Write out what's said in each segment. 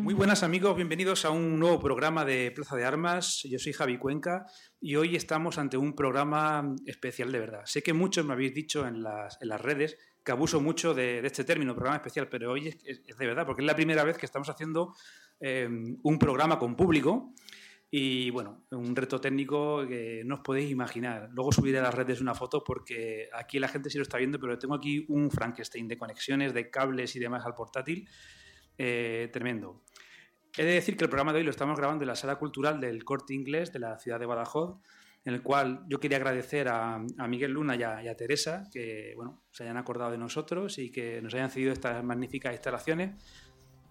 Muy buenas amigos, bienvenidos a un nuevo programa de Plaza de Armas. Yo soy Javi Cuenca y hoy estamos ante un programa especial de verdad. Sé que muchos me habéis dicho en las, redes que abuso mucho de, este término, programa especial, pero hoy es, de verdad, porque es la primera vez que estamos haciendo eh, un programa con público y bueno, un reto técnico que no os podéis imaginar. Luego subiré a las redes una foto porque aquí la gente sí lo está viendo, pero tengo aquí un Frankenstein de conexiones, de cables y demás al portátil. Eh, tremendo. He de decir que el programa de hoy lo estamos grabando en la sala cultural del Corte Inglés de la ciudad de Badajoz, en el cual yo quería agradecer a, Miguel Luna y a, Teresa que bueno, se hayan acordado de nosotros y que nos hayan cedido estas magníficas instalaciones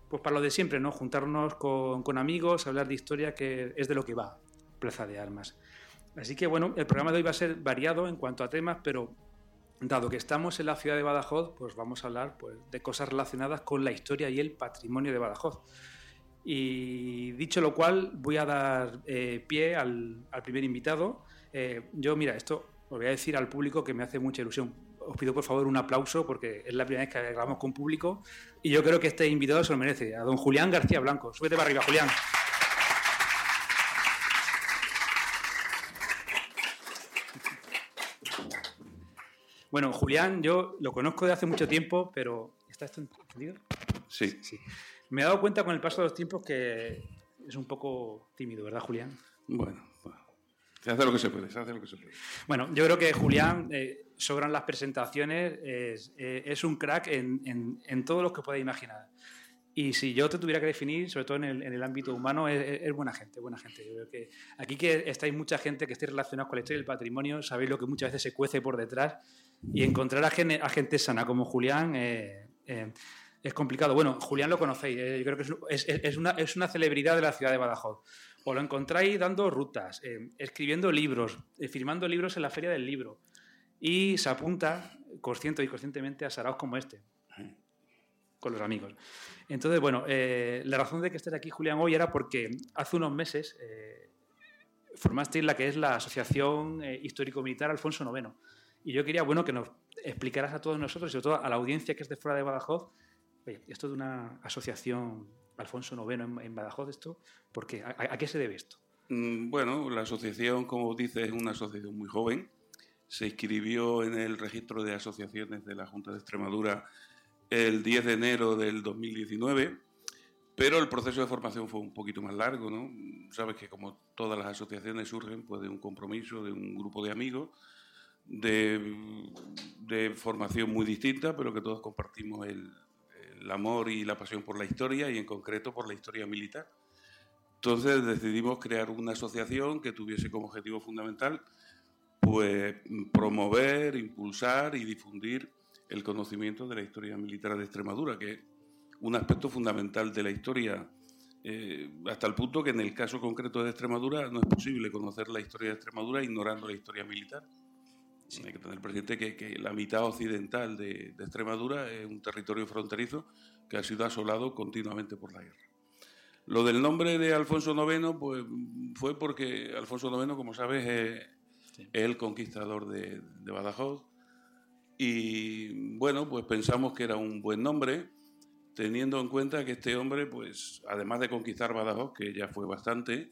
pues para lo de siempre, ¿no? Juntarnos con, amigos, hablar de historia, que es de lo que va Plaza de Armas. Así que bueno, el programa de hoy va a ser variado en cuanto a temas, pero dado que estamos en la ciudad de Badajoz, pues vamos a hablar pues, de cosas relacionadas con la historia y el patrimonio de Badajoz. Y dicho lo cual, voy a dar eh, pie al, primer invitado. Eh, yo, mira, esto os voy a decir al público que me hace mucha ilusión os pido por favor un aplauso porque es la primera vez que grabamos con público y yo creo que este invitado se lo merece, a don Julián García Blanco. Súbete para arriba, Julián. Bueno, Julián, yo lo conozco de hace mucho tiempo, pero ¿está esto entendido? Sí. sí. Me he dado cuenta con el paso de los tiempos que es un poco tímido, ¿verdad, Julián? Bueno, se hace lo que se puede, se hace lo que se puede. Bueno, yo creo que Julián, eh, sobran las presentaciones, es, eh, un crack en, en, todo lo que puedas imaginar. Y si yo te tuviera que definir, sobre todo en el, en el ámbito humano, es, buena gente, buena gente. Yo creo que aquí que estáis mucha gente que esté relacionada con la historia del patrimonio, sabéis lo que muchas veces se cuece por detrás y encontrar a gente, a gente sana como Julián eh, es complicado. Bueno, Julián lo conocéis, yo creo que es, es, una, es una celebridad de la ciudad de Badajoz o lo encontráis dando rutas, eh, escribiendo libros, eh, firmando libros en la feria del libro. Y se apunta, consciente y conscientemente, a saraos como este, con los amigos. Entonces, bueno, eh, la razón de que estés aquí, Julián, hoy era porque hace unos meses formasteis la que es la Asociación Histórico-Militar Alfonso IX. Y yo quería, bueno, que nos explicaras a todos nosotros y sobre todo a la audiencia que es de fuera de Badajoz, esto de una asociación Alfonso IX en, Badajoz esto? porque ¿A, qué se debe esto? Mm, bueno, la asociación, como dice, es una asociación muy joven. Se inscribió en el registro de asociaciones de la Junta de Extremadura el 10 de enero del 2019, pero el proceso de formación fue un poquito más largo, ¿no? Sabes que como todas las asociaciones surgen pues, de un compromiso, de un grupo de amigos, de, formación muy distinta, pero que todos compartimos el, el amor y la pasión por la historia y en concreto por la historia militar. Entonces decidimos crear una asociación que tuviese como objetivo fundamental pues promover, impulsar y difundir el conocimiento de la historia militar de Extremadura, que es un aspecto fundamental de la historia, eh, hasta el punto que en el caso concreto de Extremadura no es posible conocer la historia de Extremadura ignorando la historia militar. Hay que tener presente que, la mitad occidental de, Extremadura es un territorio fronterizo que ha sido asolado continuamente por la guerra. Lo del nombre de Alfonso IX pues, fue porque Alfonso IX, como sabes, es, el conquistador de, de, Badajoz. Y bueno, pues pensamos que era un buen nombre, teniendo en cuenta que este hombre, pues además de conquistar Badajoz, que ya fue bastante,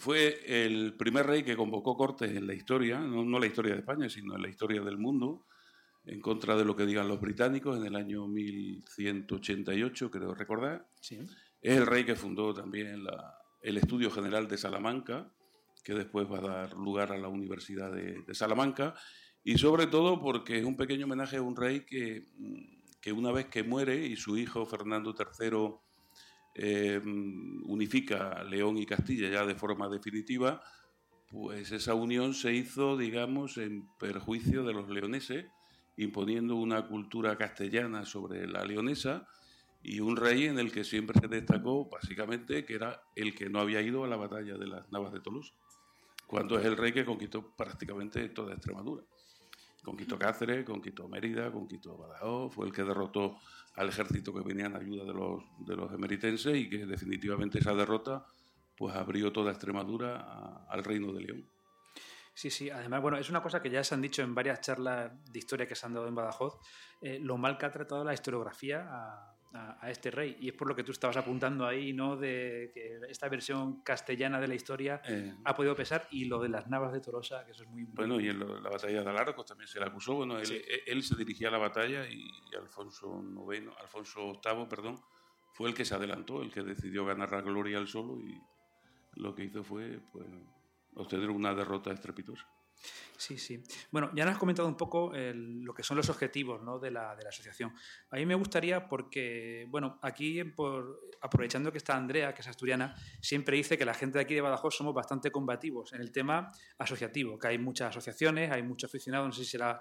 fue el primer rey que convocó cortes en la historia, no, la historia de España, sino en la historia del mundo, en contra de lo que digan los británicos en el año 1188, creo recordar. Es el rey que fundó también el Estudio General de Salamanca, que después va a dar lugar a la Universidad de, de Salamanca, y sobre todo porque es un pequeño homenaje a un rey que, que una vez que muere y su hijo Fernando III eh, unifica León y Castilla ya de forma definitiva, pues esa unión se hizo, digamos, en perjuicio de los leoneses, imponiendo una cultura castellana sobre la leonesa y un rey en el que siempre se destacó, básicamente, que era el que no había ido a la batalla de las Navas de Toulouse, cuando es el rey que conquistó prácticamente toda Extremadura. Conquistó Cáceres, conquistó Mérida, conquistó Badajoz, fue el que derrotó al ejército que venía en ayuda de los, de los emeritenses y que definitivamente esa derrota pues abrió toda Extremadura al reino de León. Sí, sí, además, bueno, es una cosa que ya se han dicho en varias charlas de historia que se han dado en Badajoz, eh, lo mal que ha tratado la historiografía a, este rey. Y es por lo que tú estabas apuntando ahí, ¿no? De que esta versión castellana de la historia Eh. ha podido pesar y lo de las navas de Tolosa, que eso es muy Bueno, y en lo- la batalla de Alarcos también se le acusó. Bueno, él, Sí. él- él se dirigía a la batalla y Alfonso IX, Alfonso VIII, perdón, fue el que se adelantó, el que decidió ganar la gloria al solo y lo que hizo fue pues, obtener una derrota estrepitosa. Sí, sí. Bueno, ya nos has comentado un poco lo que son los objetivos ¿no? de, la, de la asociación. A mí me gustaría porque, bueno, aquí, aprovechando que está Andrea, que es asturiana, siempre dice que la gente de aquí de Badajoz somos bastante combativos en el tema asociativo, que hay muchas asociaciones, hay muchos aficionados, no sé si será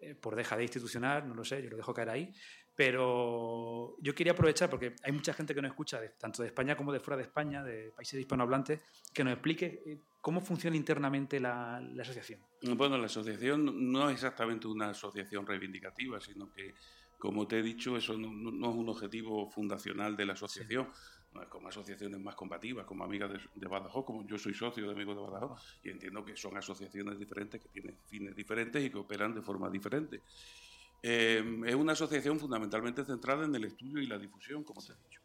eh, por deja de institucional, no lo sé, yo lo dejo caer ahí, pero yo quería aprovechar, porque hay mucha gente que nos escucha, tanto de España como de fuera de España, de países hispanohablantes, que nos explique eh, cómo funciona internamente la, la asociación. Bueno, la asociación no es exactamente una asociación reivindicativa, sino que, como te he dicho, eso no, es un objetivo fundacional de la asociación. Es como asociaciones más combativas, como Amigas de, de Badajoz, como yo soy socio de Amigos de Badajoz, y entiendo que son asociaciones diferentes que tienen fines diferentes y que operan de forma diferente. Eh, es una asociación fundamentalmente centrada en el estudio y la difusión, como te he dicho.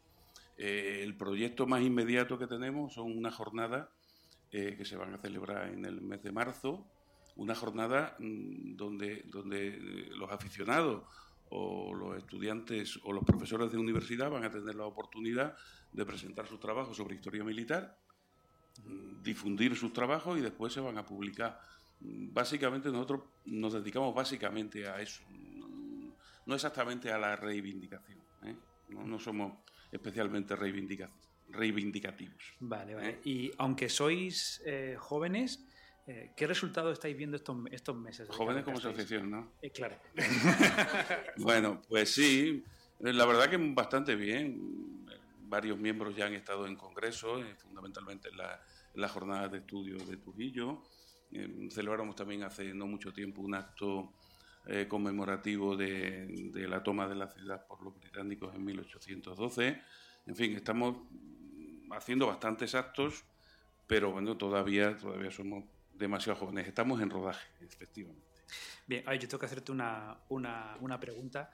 Eh, el proyecto más inmediato que tenemos son unas jornadas eh, que se van a celebrar en el mes de marzo, una jornada mm, donde, donde eh, los aficionados o los estudiantes o los profesores de universidad van a tener la oportunidad de presentar sus trabajos sobre historia militar, mm, difundir sus trabajos y después se van a publicar. Mm, Básicamente nosotros nos dedicamos básicamente a eso, no- exactamente a la reivindicación. ¿eh? No, no somos especialmente reivindica- reivindicativos. Vale, vale. ¿Eh? Y aunque sois eh, jóvenes, eh, ¿qué resultado estáis viendo estos, estos meses? Jóvenes como asociación, ¿no? Eh, claro. Bueno, pues sí, eh, la verdad que bastante bien. Varios miembros ya han estado en congreso, eh, fundamentalmente en la, la jornada de estudio de Trujillo. Celebramos también hace no mucho tiempo un acto eh, conmemorativo de, de la toma de la ciudad por los británicos en 1812. En fin, estamos haciendo bastantes actos, pero bueno, todavía, todavía somos demasiado jóvenes. Estamos en rodaje, efectivamente. Bien, ay, yo tengo que hacerte una, una, una pregunta.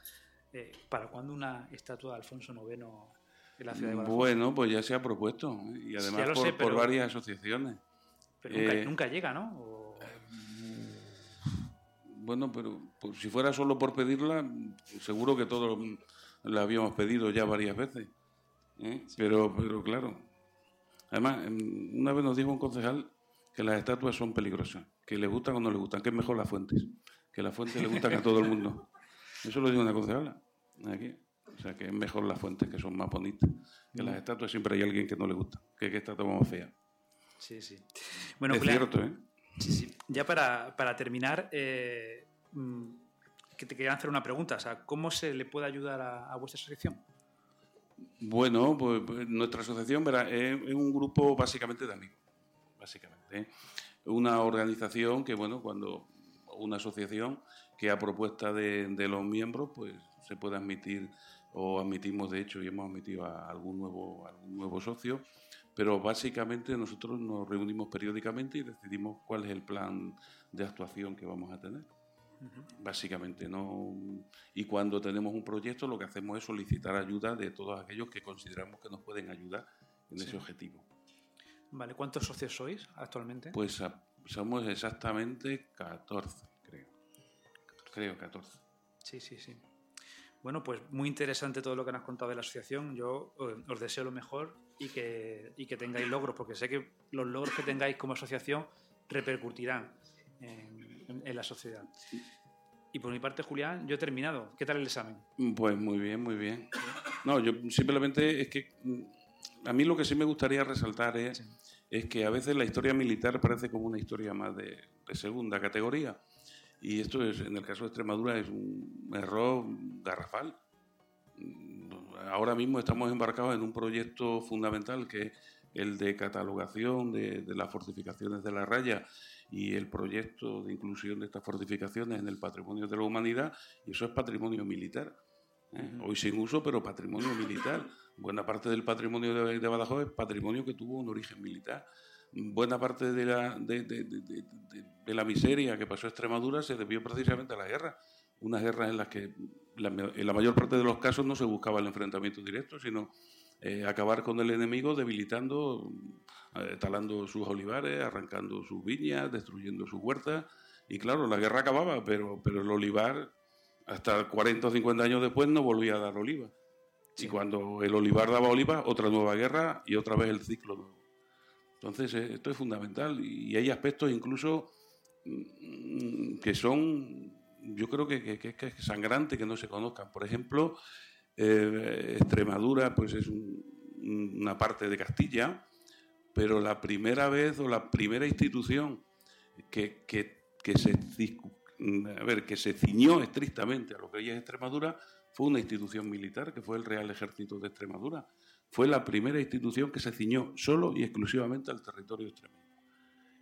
Eh, ¿Para cuándo una estatua de Alfonso IX en la ciudad de Badajoz? Bueno, pues ya se ha propuesto ¿eh? y además por, sé, por pero- varias asociaciones. Pero nunca, eh, nunca llega, ¿no? O- Bueno, pero pues, si fuera solo por pedirla, seguro que todos la habíamos pedido ya varias veces. Pero, pero claro, además, em, una vez nos dijo un concejal que las estatuas son peligrosas, que les gustan o no les gustan, que es mejor las fuentes, que las fuentes le gustan a todo el mundo. Eso lo dijo una concejala aquí. O sea, que es mejor las fuentes, que son más bonitas. Que las estatuas siempre hay alguien que no le gusta, que que estatua más fea. Sí, sí. Bueno, es Julián, cierto, ¿eh? Sí, sí. Ya para, para terminar, eh, mm, que te quería hacer una pregunta. O sea, ¿cómo se le puede ayudar a, a vuestra asociación? Bueno, pues, pues, nuestra asociación es, un grupo básicamente de amigos, básicamente. ¿eh? Una organización que, bueno, cuando una asociación que a propuesta de, los miembros, pues se puede admitir o admitimos de hecho y hemos admitido a algún nuevo, algún nuevo socio, pero básicamente nosotros nos reunimos periódicamente y decidimos cuál es el plan de actuación que vamos a tener. Básicamente, ¿no? Y cuando tenemos un proyecto, lo que hacemos es solicitar ayuda de todos aquellos que consideramos que nos pueden ayudar en ese objetivo. Vale, ¿cuántos socios sois actualmente? Pues a- somos exactamente 14, creo. Creo 14. Sí, sí, sí. Bueno, pues muy interesante todo lo que nos has contado de la asociación. Yo eh, os deseo lo mejor y que, y que tengáis logros, porque sé que los logros que tengáis como asociación repercutirán en, en- en la sociedad. Y por mi parte, Julián, yo he terminado. ¿Qué tal el examen? Pues muy bien, muy bien. No, yo simplemente es que mm, a mí lo que sí me gustaría resaltar es, Sí. es que a veces la historia militar parece como una historia más de, de segunda categoría. Y esto es, en el caso de Extremadura, es un error garrafal. Mm, Ahora mismo estamos embarcados en un proyecto fundamental que es el de catalogación de, de las fortificaciones de la raya y el proyecto de inclusión de estas fortificaciones en el patrimonio de la humanidad, y eso es patrimonio militar. ¿eh? Hoy sin uso, pero patrimonio militar. Buena parte del patrimonio de, de Badajoz es patrimonio que tuvo un origen militar. Buena parte de la, de, de- de- de- de- de la miseria que pasó Extremadura se debió precisamente a la guerra. unas guerras en las que en la mayor parte de los casos no se buscaba el enfrentamiento directo, sino eh, acabar con el enemigo debilitando, eh, talando sus olivares, arrancando sus viñas, destruyendo sus huertas. Y claro, la guerra acababa, pero, pero el olivar, hasta 40 o 50 años después, no volvía a dar oliva. Y cuando el olivar daba oliva, otra nueva guerra y otra vez el ciclo nuevo. Entonces, eh, esto es fundamental y hay aspectos incluso mm, que son, yo creo que, que, que, es sangrante que no se conozcan. Por ejemplo, eh, Extremadura pues es una parte de Castilla, pero la primera vez o la primera institución que, se, a ver, que se ciñó estrictamente a lo que hoy es Extremadura fue una institución militar, que fue el Real Ejército de Extremadura. Fue la primera institución que se ciñó solo y exclusivamente al territorio extremeño.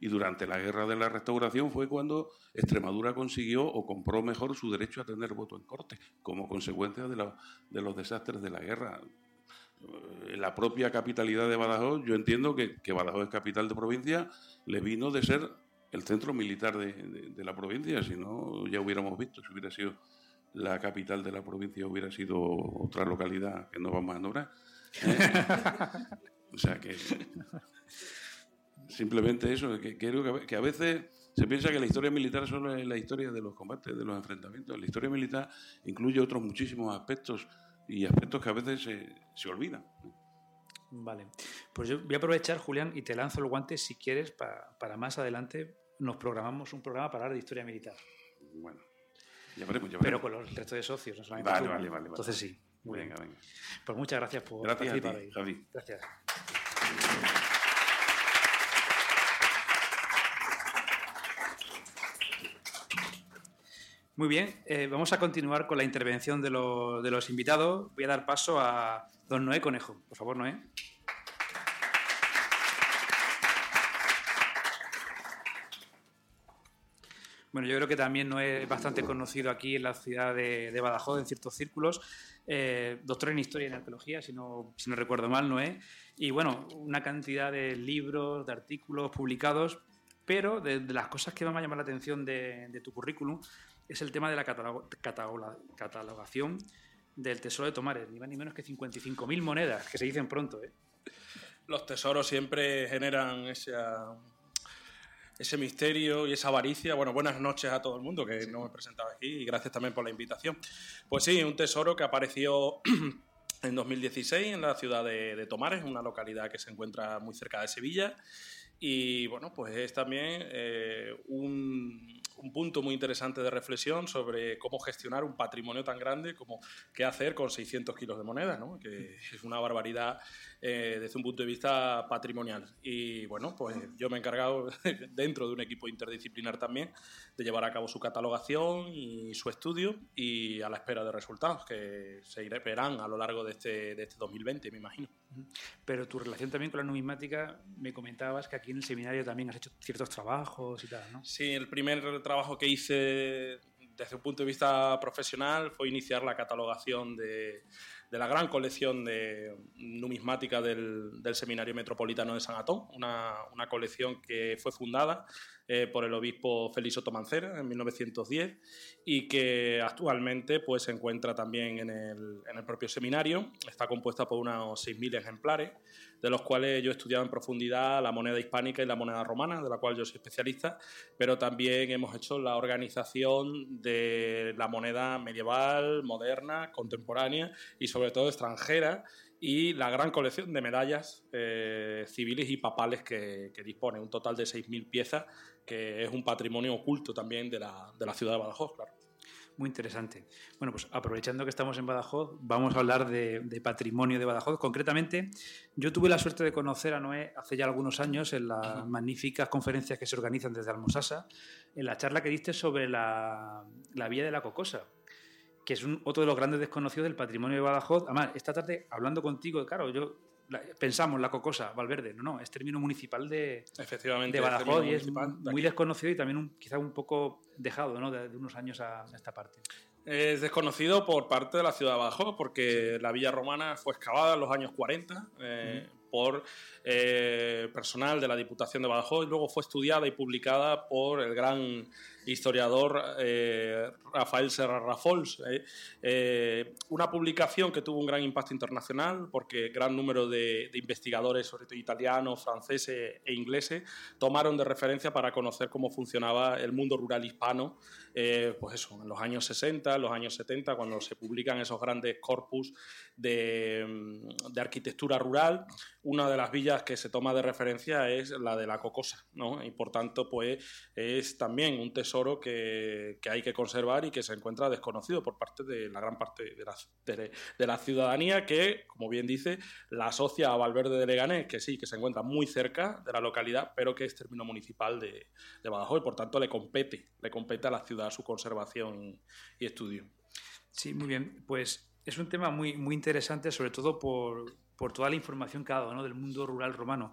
Y durante la guerra de la restauración fue cuando Extremadura consiguió o compró mejor su derecho a tener voto en corte, como consecuencia de, de los desastres de la guerra. En la propia capitalidad de Badajoz, yo entiendo que, que, Badajoz es capital de provincia, le vino de ser el centro militar de, de, la provincia, si no ya hubiéramos visto, si hubiera sido la capital de la provincia, hubiera sido otra localidad que no vamos a nombrar. ¿eh? o sea que Simplemente eso, que, que a veces se piensa que la historia militar solo es la historia de los combates, de los enfrentamientos. La historia militar incluye otros muchísimos aspectos y aspectos que a veces se, se olvidan. Vale, pues yo voy a aprovechar, Julián, y te lanzo el guante si quieres para, para más adelante nos programamos un programa para hablar de historia militar. Bueno, ya veremos, ya Pero con los resto de socios, no solamente vale, vale, vale, Entonces sí. venga, venga. Pues muchas gracias por gracias participar a ti, Javi. Gracias. Muy bien, eh, vamos a continuar con la intervención de, de, los invitados. Voy a dar paso a don Noé Conejo. Por favor, Noé. Bueno, yo creo que también Noé es bastante conocido aquí en la ciudad de, Badajoz, en ciertos círculos. Eh, doctor en Historia y en Arqueología, si no, recuerdo mal, Noé. Y bueno, una cantidad de libros, de artículos publicados, pero de, las cosas que me van a llamar la atención de tu currículum es el tema de la catalogación del tesoro de Tomares, ni más ni menos que 55.000 monedas, que se dicen pronto. ¿eh? Los tesoros siempre generan ese, ese misterio y esa avaricia. Bueno, buenas noches a todo el mundo que no me he presentado aquí y gracias también por la invitación. Pues sí, un tesoro que apareció en 2016 en la ciudad de, de Tomares, una localidad que se encuentra muy cerca de Sevilla. Y bueno, pues es también eh, un, un punto muy interesante de reflexión sobre cómo gestionar un patrimonio tan grande como qué hacer con 600 kilos de moneda, ¿no? que es una barbaridad eh, desde un punto de vista patrimonial. Y bueno, pues yo me he encargado, dentro de un equipo interdisciplinar también, de llevar a cabo su catalogación y su estudio y a la espera de resultados que se verán a lo largo de este, de este 2020, me imagino. Pero tu relación también con la numismática, me comentabas que aquí en el seminario también has hecho ciertos trabajos y tal, ¿no? Sí, el primer trabajo que hice desde un punto de vista profesional fue iniciar la catalogación de, de la gran colección de numismática del, del, Seminario Metropolitano de San Atón, una, una colección que fue fundada eh, por el obispo Félix Otomancera en 1910 y que actualmente pues, se encuentra también en el, en el propio seminario. Está compuesta por unos 6.000 ejemplares, de los cuales yo he estudiado en profundidad la moneda hispánica y la moneda romana, de la cual yo soy especialista, pero también hemos hecho la organización de la moneda medieval, moderna, contemporánea y sobre todo extranjera y la gran colección de medallas eh, civiles y papales que, que, dispone, un total de 6.000 piezas, que es un patrimonio oculto también de la, de la ciudad de Badajoz, claro. Muy interesante. Bueno, pues aprovechando que estamos en Badajoz, vamos a hablar de, de, patrimonio de Badajoz. Concretamente, yo tuve la suerte de conocer a Noé hace ya algunos años en las magníficas conferencias que se organizan desde Almosasa, en la charla que diste sobre la, la Vía de la Cocosa, que es un, otro de los grandes desconocidos del patrimonio de Badajoz. Además, esta tarde, hablando contigo, claro, yo la, pensamos la Cocosa, Valverde, no, no, es término municipal de, Efectivamente, de Badajoz y es muy desconocido y también un, quizá un poco dejado ¿no? de, de unos años a, a, esta parte. Es desconocido por parte de la ciudad de Badajoz porque la villa romana fue excavada en los años 40 eh, uh -huh. Por eh, personal de la Diputación de Badajoz y luego fue estudiada y publicada por el gran historiador eh, Rafael Serra Rafols. Eh, una publicación que tuvo un gran impacto internacional porque gran número de, investigadores, sobre todo italianos, franceses e ingleses, tomaron de referencia para conocer cómo funcionaba el mundo rural hispano, pues eso, en los años 60, en los años 70, cuando se publican esos grandes corpus de, de arquitectura rural. Una de las villas que se toma de referencia es la de la Cocosa, ¿no? Y por tanto, pues es también un tesoro que, hay que conservar y que se encuentra desconocido por parte de la gran parte de la, de, la ciudadanía que, como bien dice, la asocia a Valverde de Leganés, que sí, que se encuentra muy cerca de la localidad, pero que es término municipal de, de Badajoz y por tanto le compete, le compete a la ciudad su conservación y, estudio. Sí, muy bien. Pues es un tema muy, muy interesante, sobre todo por, por toda la información que ha dado ¿no? del mundo rural romano.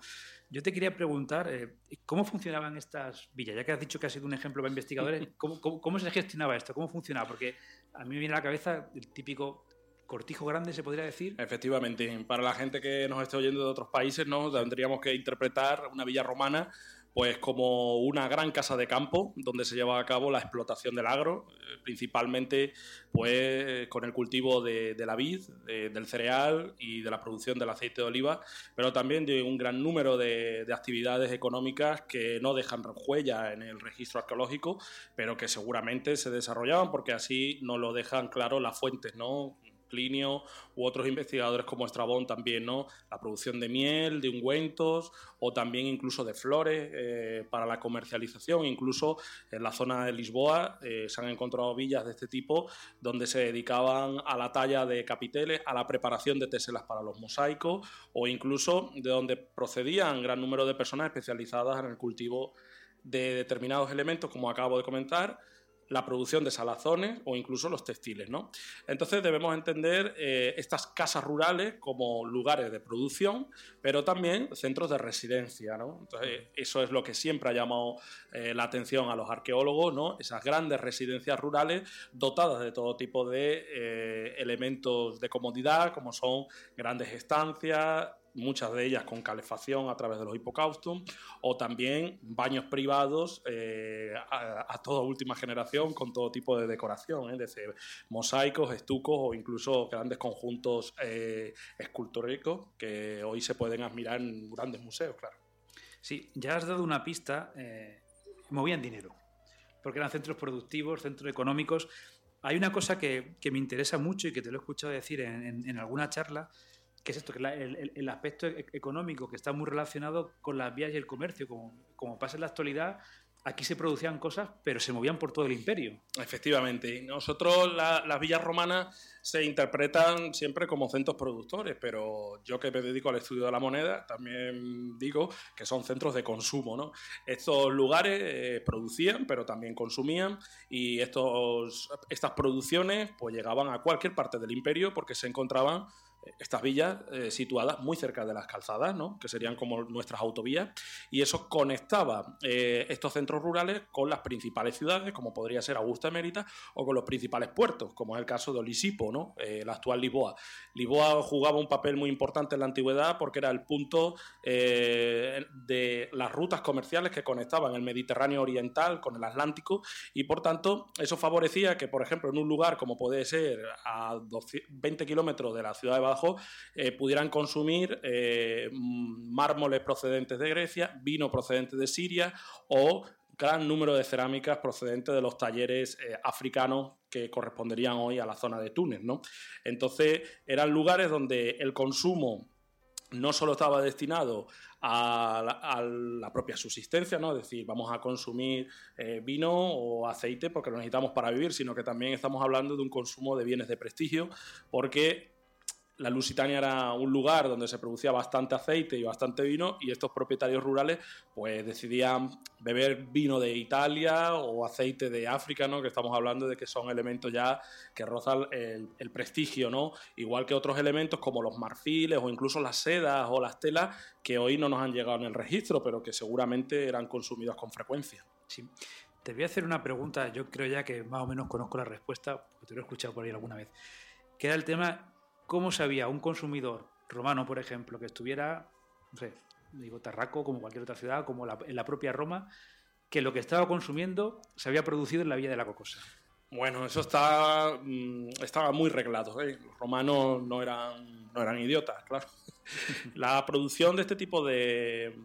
Yo te quería preguntar, eh, ¿cómo funcionaban estas villas? Ya que has dicho que ha sido un ejemplo para investigadores, ¿cómo, cómo, se gestionaba esto? ¿Cómo funcionaba? Porque a mí me viene a la cabeza el típico cortijo grande, se podría decir. Efectivamente, para la gente que nos esté oyendo de otros países, ¿no? tendríamos que interpretar una villa romana pues como una gran casa de campo donde se lleva a cabo la explotación del agro, eh, principalmente pues con el cultivo de, la vid, del cereal y de la producción del aceite de oliva, pero también de un gran número de, de, actividades económicas que no dejan huella en el registro arqueológico, pero que seguramente se desarrollaban porque así no lo dejan claro las fuentes, ¿no? Plinio u otros investigadores como Estrabón también, ¿no? La producción de miel, de ungüentos o también incluso de flores eh, para la comercialización. Incluso en la zona de Lisboa eh, se han encontrado villas de este tipo donde se dedicaban a la talla de capiteles, a la preparación de teselas para los mosaicos o incluso de donde procedían gran número de personas especializadas en el cultivo de determinados elementos, como acabo de comentar, la producción de salazones o incluso los textiles. ¿no? Entonces debemos entender eh, estas casas rurales como lugares de producción, pero también centros de residencia. ¿no? Entonces, eso es lo que siempre ha llamado eh, la atención a los arqueólogos, ¿no? esas grandes residencias rurales dotadas de todo tipo de eh, elementos de comodidad, como son grandes estancias, muchas de ellas con calefacción a través de los hipocaustum, o también baños privados eh, a, toda última generación con todo tipo de decoración, es decir, mosaicos, estucos o incluso grandes conjuntos eh, escultóricos que hoy se pueden admirar en grandes museos, claro. Sí, ya has dado una pista, eh, movían dinero, porque eran centros productivos, centros económicos. Hay una cosa que, me interesa mucho y que te lo he escuchado decir en alguna charla, ¿Qué es esto? Que el, aspecto e, económico que está muy relacionado con las vías y el comercio, como, como pasa en la actualidad, aquí se producían cosas, pero se movían por todo el imperio. Efectivamente. Nosotros las villas romanas se interpretan siempre como centros productores, pero yo que me dedico al estudio de la moneda, también digo que son centros de consumo. ¿no? Estos lugares eh, producían, pero también consumían, y estos, estas producciones pues, llegaban a cualquier parte del imperio porque se encontraban estas villas eh, situadas muy cerca de las calzadas, ¿no? que serían como nuestras autovías, y eso conectaba eh, estos centros rurales con las principales ciudades, como podría ser Augusta Mérita, o con los principales puertos, como es el caso de Olisipo, ¿no? Eh, la actual Lisboa. Lisboa jugaba un papel muy importante en la antigüedad porque era el punto de las rutas comerciales que conectaban el Mediterráneo Oriental con el Atlántico, y por tanto eso favorecía que, por ejemplo, en un lugar como puede ser a 20 kilómetros de la ciudad de eh, pudieran consumir eh, mármoles procedentes de Grecia, vino procedente de Siria o gran número de cerámicas procedentes de los talleres eh, africanos que corresponderían hoy a la zona de Túnez. Entonces eran lugares donde el consumo no solo estaba destinado a la, propia subsistencia, ¿no? es decir, vamos a consumir vino o aceite porque lo necesitamos para vivir, sino que también estamos hablando de un consumo de bienes de prestigio, porque la Lusitania era un lugar donde se producía bastante aceite y bastante vino y estos propietarios rurales pues decidían beber vino de Italia o aceite de África, ¿no? que estamos hablando de que son elementos ya que rozan el, prestigio, ¿no? igual que otros elementos como los marfiles o incluso las sedas o las telas que hoy no nos han llegado en el registro, pero que seguramente eran consumidos con frecuencia. Sí. Te voy a hacer una pregunta, yo creo ya que más o menos conozco la respuesta, porque te lo he escuchado por ahí alguna vez, que era el tema ¿Cómo sabía un consumidor romano, por ejemplo, que estuviera no sé, digo Tarraco, como cualquier otra ciudad, como en la propia Roma, que lo que estaba consumiendo se había producido en la Villa de la Cocosa. Bueno, eso está, mm, estaba muy reglado. ¿eh? Los romanos no eran, no eran idiotas, claro. la producción de este tipo de,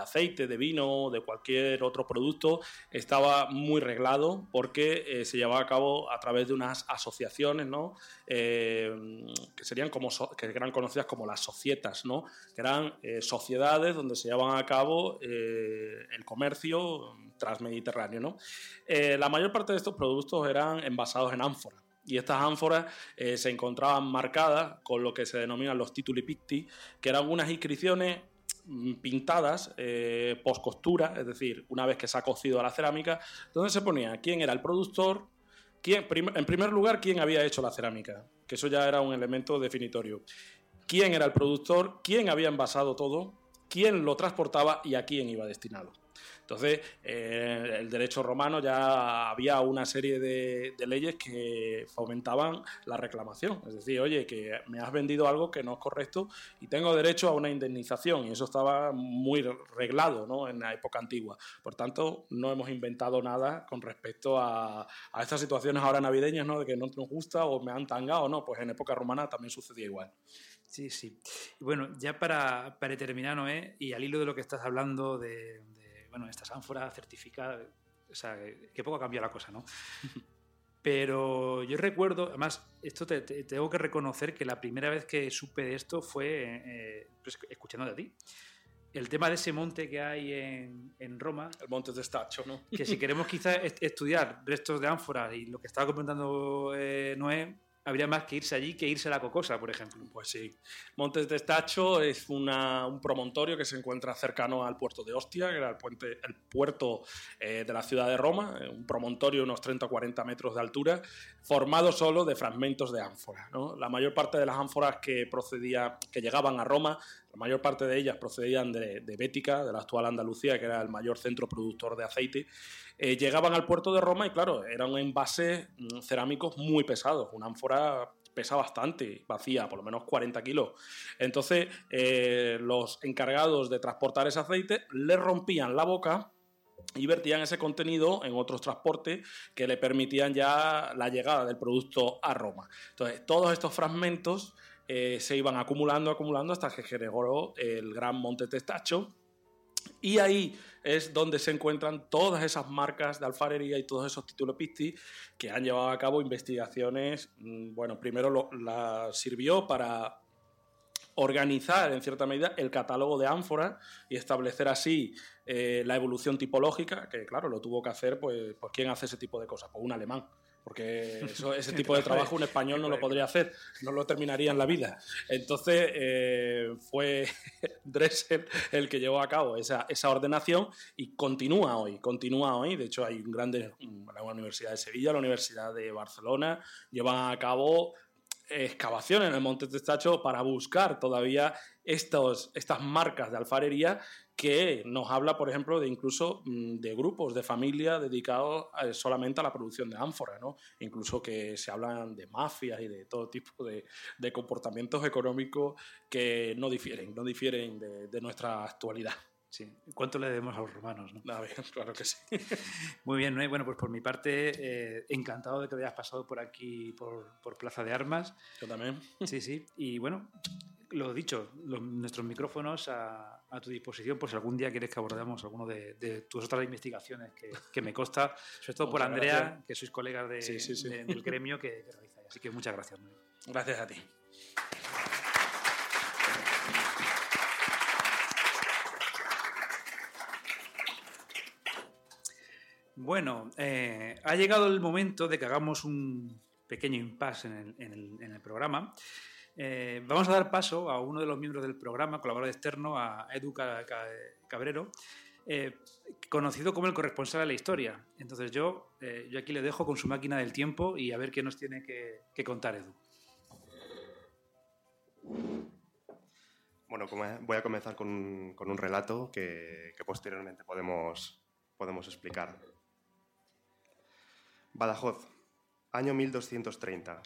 de aceite, de vino, de cualquier otro producto, estaba muy reglado porque eh, se llevaba a cabo a través de unas asociaciones, ¿no? Eh, que serían como que eran conocidas como las societas, ¿no? Que eran eh, sociedades donde se llevaban a cabo el comercio transmediterráneo, ¿no? la mayor parte de estos productos eran envasados en ánforas. Y estas ánforas se encontraban marcadas con lo que se denominan los tituli picti, que eran unas inscripciones pintadas eh, post costura, es decir, una vez que se ha cocido la cerámica, donde se ponía quién era el productor, quién, en primer lugar, quién había hecho la cerámica, que eso ya era un elemento definitorio. Quién era el productor, quién había envasado todo, quién lo transportaba y a quién iba destinado. Entonces, eh, el derecho romano ya había una serie de, leyes que fomentaban la reclamación. Es decir, oye, que me has vendido algo que no es correcto y tengo derecho a una indemnización. Y eso estaba muy reglado ¿no? en la época antigua. Por tanto, no hemos inventado nada con respecto a, estas situaciones ahora navideñas, ¿no? de que no nos gusta o me han tangado. No, pues en época romana también sucedía igual. Sí, sí. bueno, ya para, para terminar, Noé, y al hilo de lo que estás hablando de bueno, estas ánforas certificadas, o sea, que poco ha cambiado la cosa, ¿no? Pero yo recuerdo, además, esto te, tengo que reconocer que la primera vez que supe de esto fue eh, pues, escuchándote a ti. El tema de ese monte que hay en, en, Roma. El monte de Estacho, ¿no? Que si queremos quizás estudiar restos de ánforas y lo que estaba comentando eh, Noé, habría más que irse allí que irse a la Cocosa, por ejemplo. Pues sí. Montes de Estacho es un promontorio que se encuentra cercano al puerto de Ostia, que era el, puente, el puerto eh, de la ciudad de Roma, eh, un promontorio de unos 30 o 40 metros de altura, formado solo de fragmentos de ánforas. La mayor parte de las ánforas que, procedía, que llegaban a Roma, la mayor parte de ellas procedían de, de Bética, de la actual Andalucía, que era el mayor centro productor de aceite, eh, llegaban al puerto de Roma y claro, eran envases mm, cerámicos muy pesados. Una ánfora pesa bastante, vacía, por lo menos 40 kilos. Entonces, eh, los encargados de transportar ese aceite le rompían la boca y vertían ese contenido en otros transportes que le permitían ya la llegada del producto a Roma. Entonces, todos estos fragmentos eh, se iban acumulando, acumulando hasta que generó el gran monte Testacho, y ahí es donde se encuentran todas esas marcas de alfarería y todos esos títulos pisti que han llevado a cabo investigaciones. Mm, bueno, primero la sirvió para organizar en cierta medida el catálogo de ánforas y establecer así eh, la evolución tipológica, que claro, lo tuvo que hacer, pues, pues ¿quién hace ese tipo de cosas? Pues un alemán porque ese tipo de trabajo un español no lo podría hacer, no lo terminaría en la vida. Entonces eh, fue Dressel el que llevó a cabo esa, ordenación y continúa hoy, continúa hoy. De hecho, hay un grande, la Universidad de Sevilla, la Universidad de Barcelona, llevan a cabo excavaciones en el Monte Testacho para buscar todavía estos, estas marcas de alfarería que nos habla, por ejemplo, de incluso mm, de grupos de familia dedicados eh, solamente a la producción de ánforas, ¿no? Incluso que se hablan de mafias y de todo tipo de, comportamientos económicos que no difieren, no difieren de, nuestra actualidad. Sí. ¿Cuánto le debemos a los romanos? ¿no? claro que sí. Muy bien, ¿no? bueno, pues por mi parte, eh, encantado de que hayas pasado por aquí, por, por, Plaza de Armas. Yo también. Sí, sí. Y bueno, lo dicho, nuestros micrófonos a, tu disposición por si algún día quieres que abordemos alguno de, tus otras investigaciones que, me consta, sobre todo por Andrea, que sois colegas de, del gremio que, realizáis. Así que muchas gracias. Gracias a ti. Bueno, eh, ha llegado el momento de que hagamos un pequeño impasse en el programa. Eh, vamos a dar paso a uno de los miembros del programa, colaborador externo, a Edu Cabrero, eh, conocido como el corresponsal de la historia. Entonces yo, yo aquí le dejo con su máquina del tiempo y a ver qué nos tiene que, contar Edu. Bueno, voy a comenzar con un, relato que, que, posteriormente podemos, podemos explicar. Badajoz, año 1230.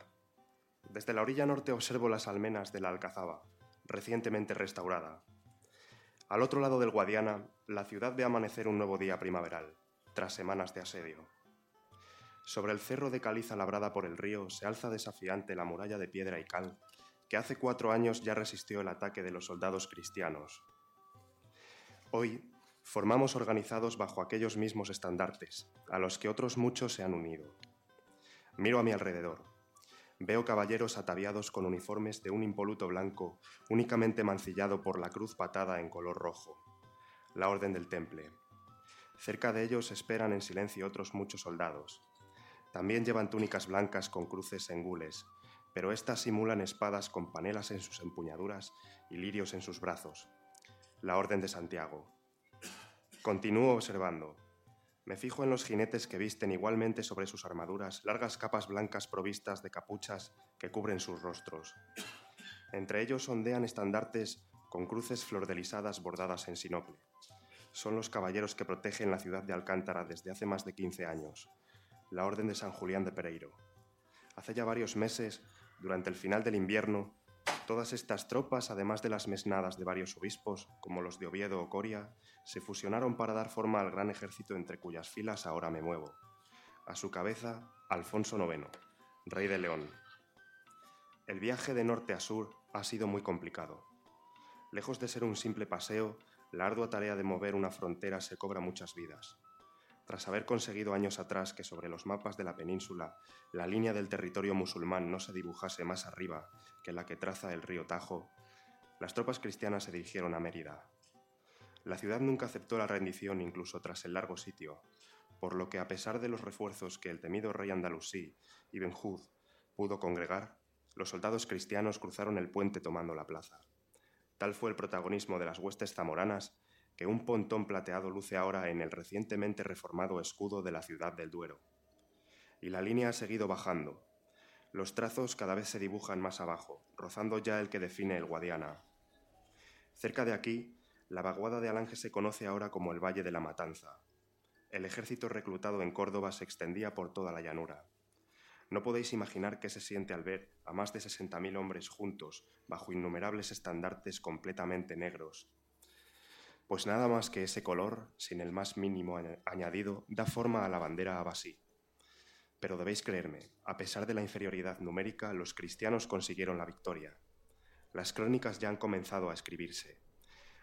Desde la orilla norte observo las almenas de la Alcazaba, recientemente restaurada. Al otro lado del Guadiana, la ciudad ve amanecer un nuevo día primaveral, tras semanas de asedio. Sobre el cerro de caliza labrada por el río se alza desafiante la muralla de piedra y cal, que hace cuatro años ya resistió el ataque de los soldados cristianos. Hoy formamos organizados bajo aquellos mismos estandartes, a los que otros muchos se han unido. Miro a mi alrededor. Veo caballeros ataviados con uniformes de un impoluto blanco, únicamente mancillado por la cruz patada en color rojo, la Orden del Temple. Cerca de ellos esperan en silencio otros muchos soldados. También llevan túnicas blancas con cruces en gules, pero éstas simulan espadas con panelas en sus empuñaduras y lirios en sus brazos. La Orden de Santiago. Continúo observando. Me fijo en los jinetes que visten igualmente sobre sus armaduras largas capas blancas provistas de capuchas que cubren sus rostros. Entre ellos ondean estandartes con cruces flordelizadas bordadas en sinople. Son los caballeros que protegen la ciudad de Alcántara desde hace más de 15 años, la Orden de San Julián de Pereiro. Hace ya varios meses, durante el final del invierno, Todas estas tropas, además de las mesnadas de varios obispos, como los de Oviedo o Coria, se fusionaron para dar forma al gran ejército entre cuyas filas ahora me muevo. A su cabeza, Alfonso IX, rey de León. El viaje de norte a sur ha sido muy complicado. Lejos de ser un simple paseo, la ardua tarea de mover una frontera se cobra muchas vidas. Tras haber conseguido años atrás que sobre los mapas de la península la línea del territorio musulmán no se dibujase más arriba que la que traza el río Tajo, las tropas cristianas se dirigieron a Mérida. La ciudad nunca aceptó la rendición incluso tras el largo sitio, por lo que a pesar de los refuerzos que el temido rey andalusí, Ibn Hud, pudo congregar, los soldados cristianos cruzaron el puente tomando la plaza. Tal fue el protagonismo de las huestes zamoranas que un pontón plateado luce ahora en el recientemente reformado escudo de la ciudad del Duero. Y la línea ha seguido bajando. Los trazos cada vez se dibujan más abajo, rozando ya el que define el Guadiana. Cerca de aquí, la vaguada de Alange se conoce ahora como el Valle de la Matanza. El ejército reclutado en Córdoba se extendía por toda la llanura. No podéis imaginar qué se siente al ver a más de 60.000 hombres juntos, bajo innumerables estandartes completamente negros, pues nada más que ese color, sin el más mínimo añadido, da forma a la bandera abasí. Pero debéis creerme, a pesar de la inferioridad numérica, los cristianos consiguieron la victoria. Las crónicas ya han comenzado a escribirse.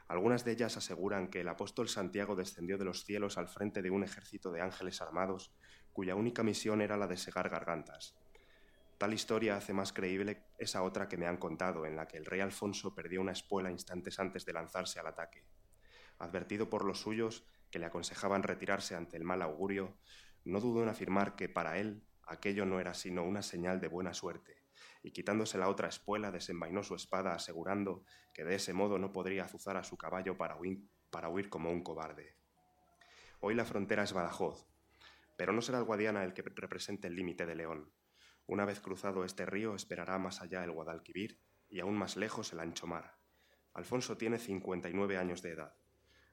Algunas de ellas aseguran que el apóstol Santiago descendió de los cielos al frente de un ejército de ángeles armados, cuya única misión era la de segar gargantas. Tal historia hace más creíble esa otra que me han contado, en la que el rey Alfonso perdió una espuela instantes antes de lanzarse al ataque advertido por los suyos que le aconsejaban retirarse ante el mal augurio, no dudó en afirmar que para él aquello no era sino una señal de buena suerte, y quitándose la otra espuela desenvainó su espada asegurando que de ese modo no podría azuzar a su caballo para huir, como un cobarde. Hoy la frontera es Badajoz, pero no será el Guadiana el que represente el límite de León. Una vez cruzado este río esperará más allá el Guadalquivir y aún más lejos el ancho mar. Alfonso tiene 59 años de edad.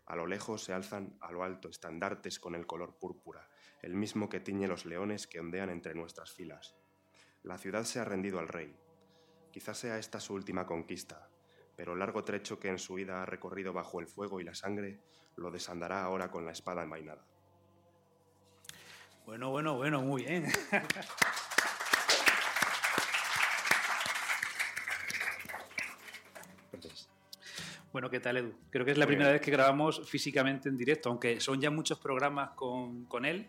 A lo lejos se alzan a lo alto estandartes con el color púrpura, el mismo que tiñe los leones que ondean entre nuestras filas. La ciudad se ha rendido al rey. Quizás sea esta su última conquista, pero el largo trecho que en su vida ha recorrido bajo el fuego y la sangre lo desandará ahora con la espada envainada. Bueno, bueno, bueno, muy bien. Bueno, ¿qué tal, Edu? Creo que es la primera vez que grabamos físicamente en directo, aunque son ya muchos programas con, con él.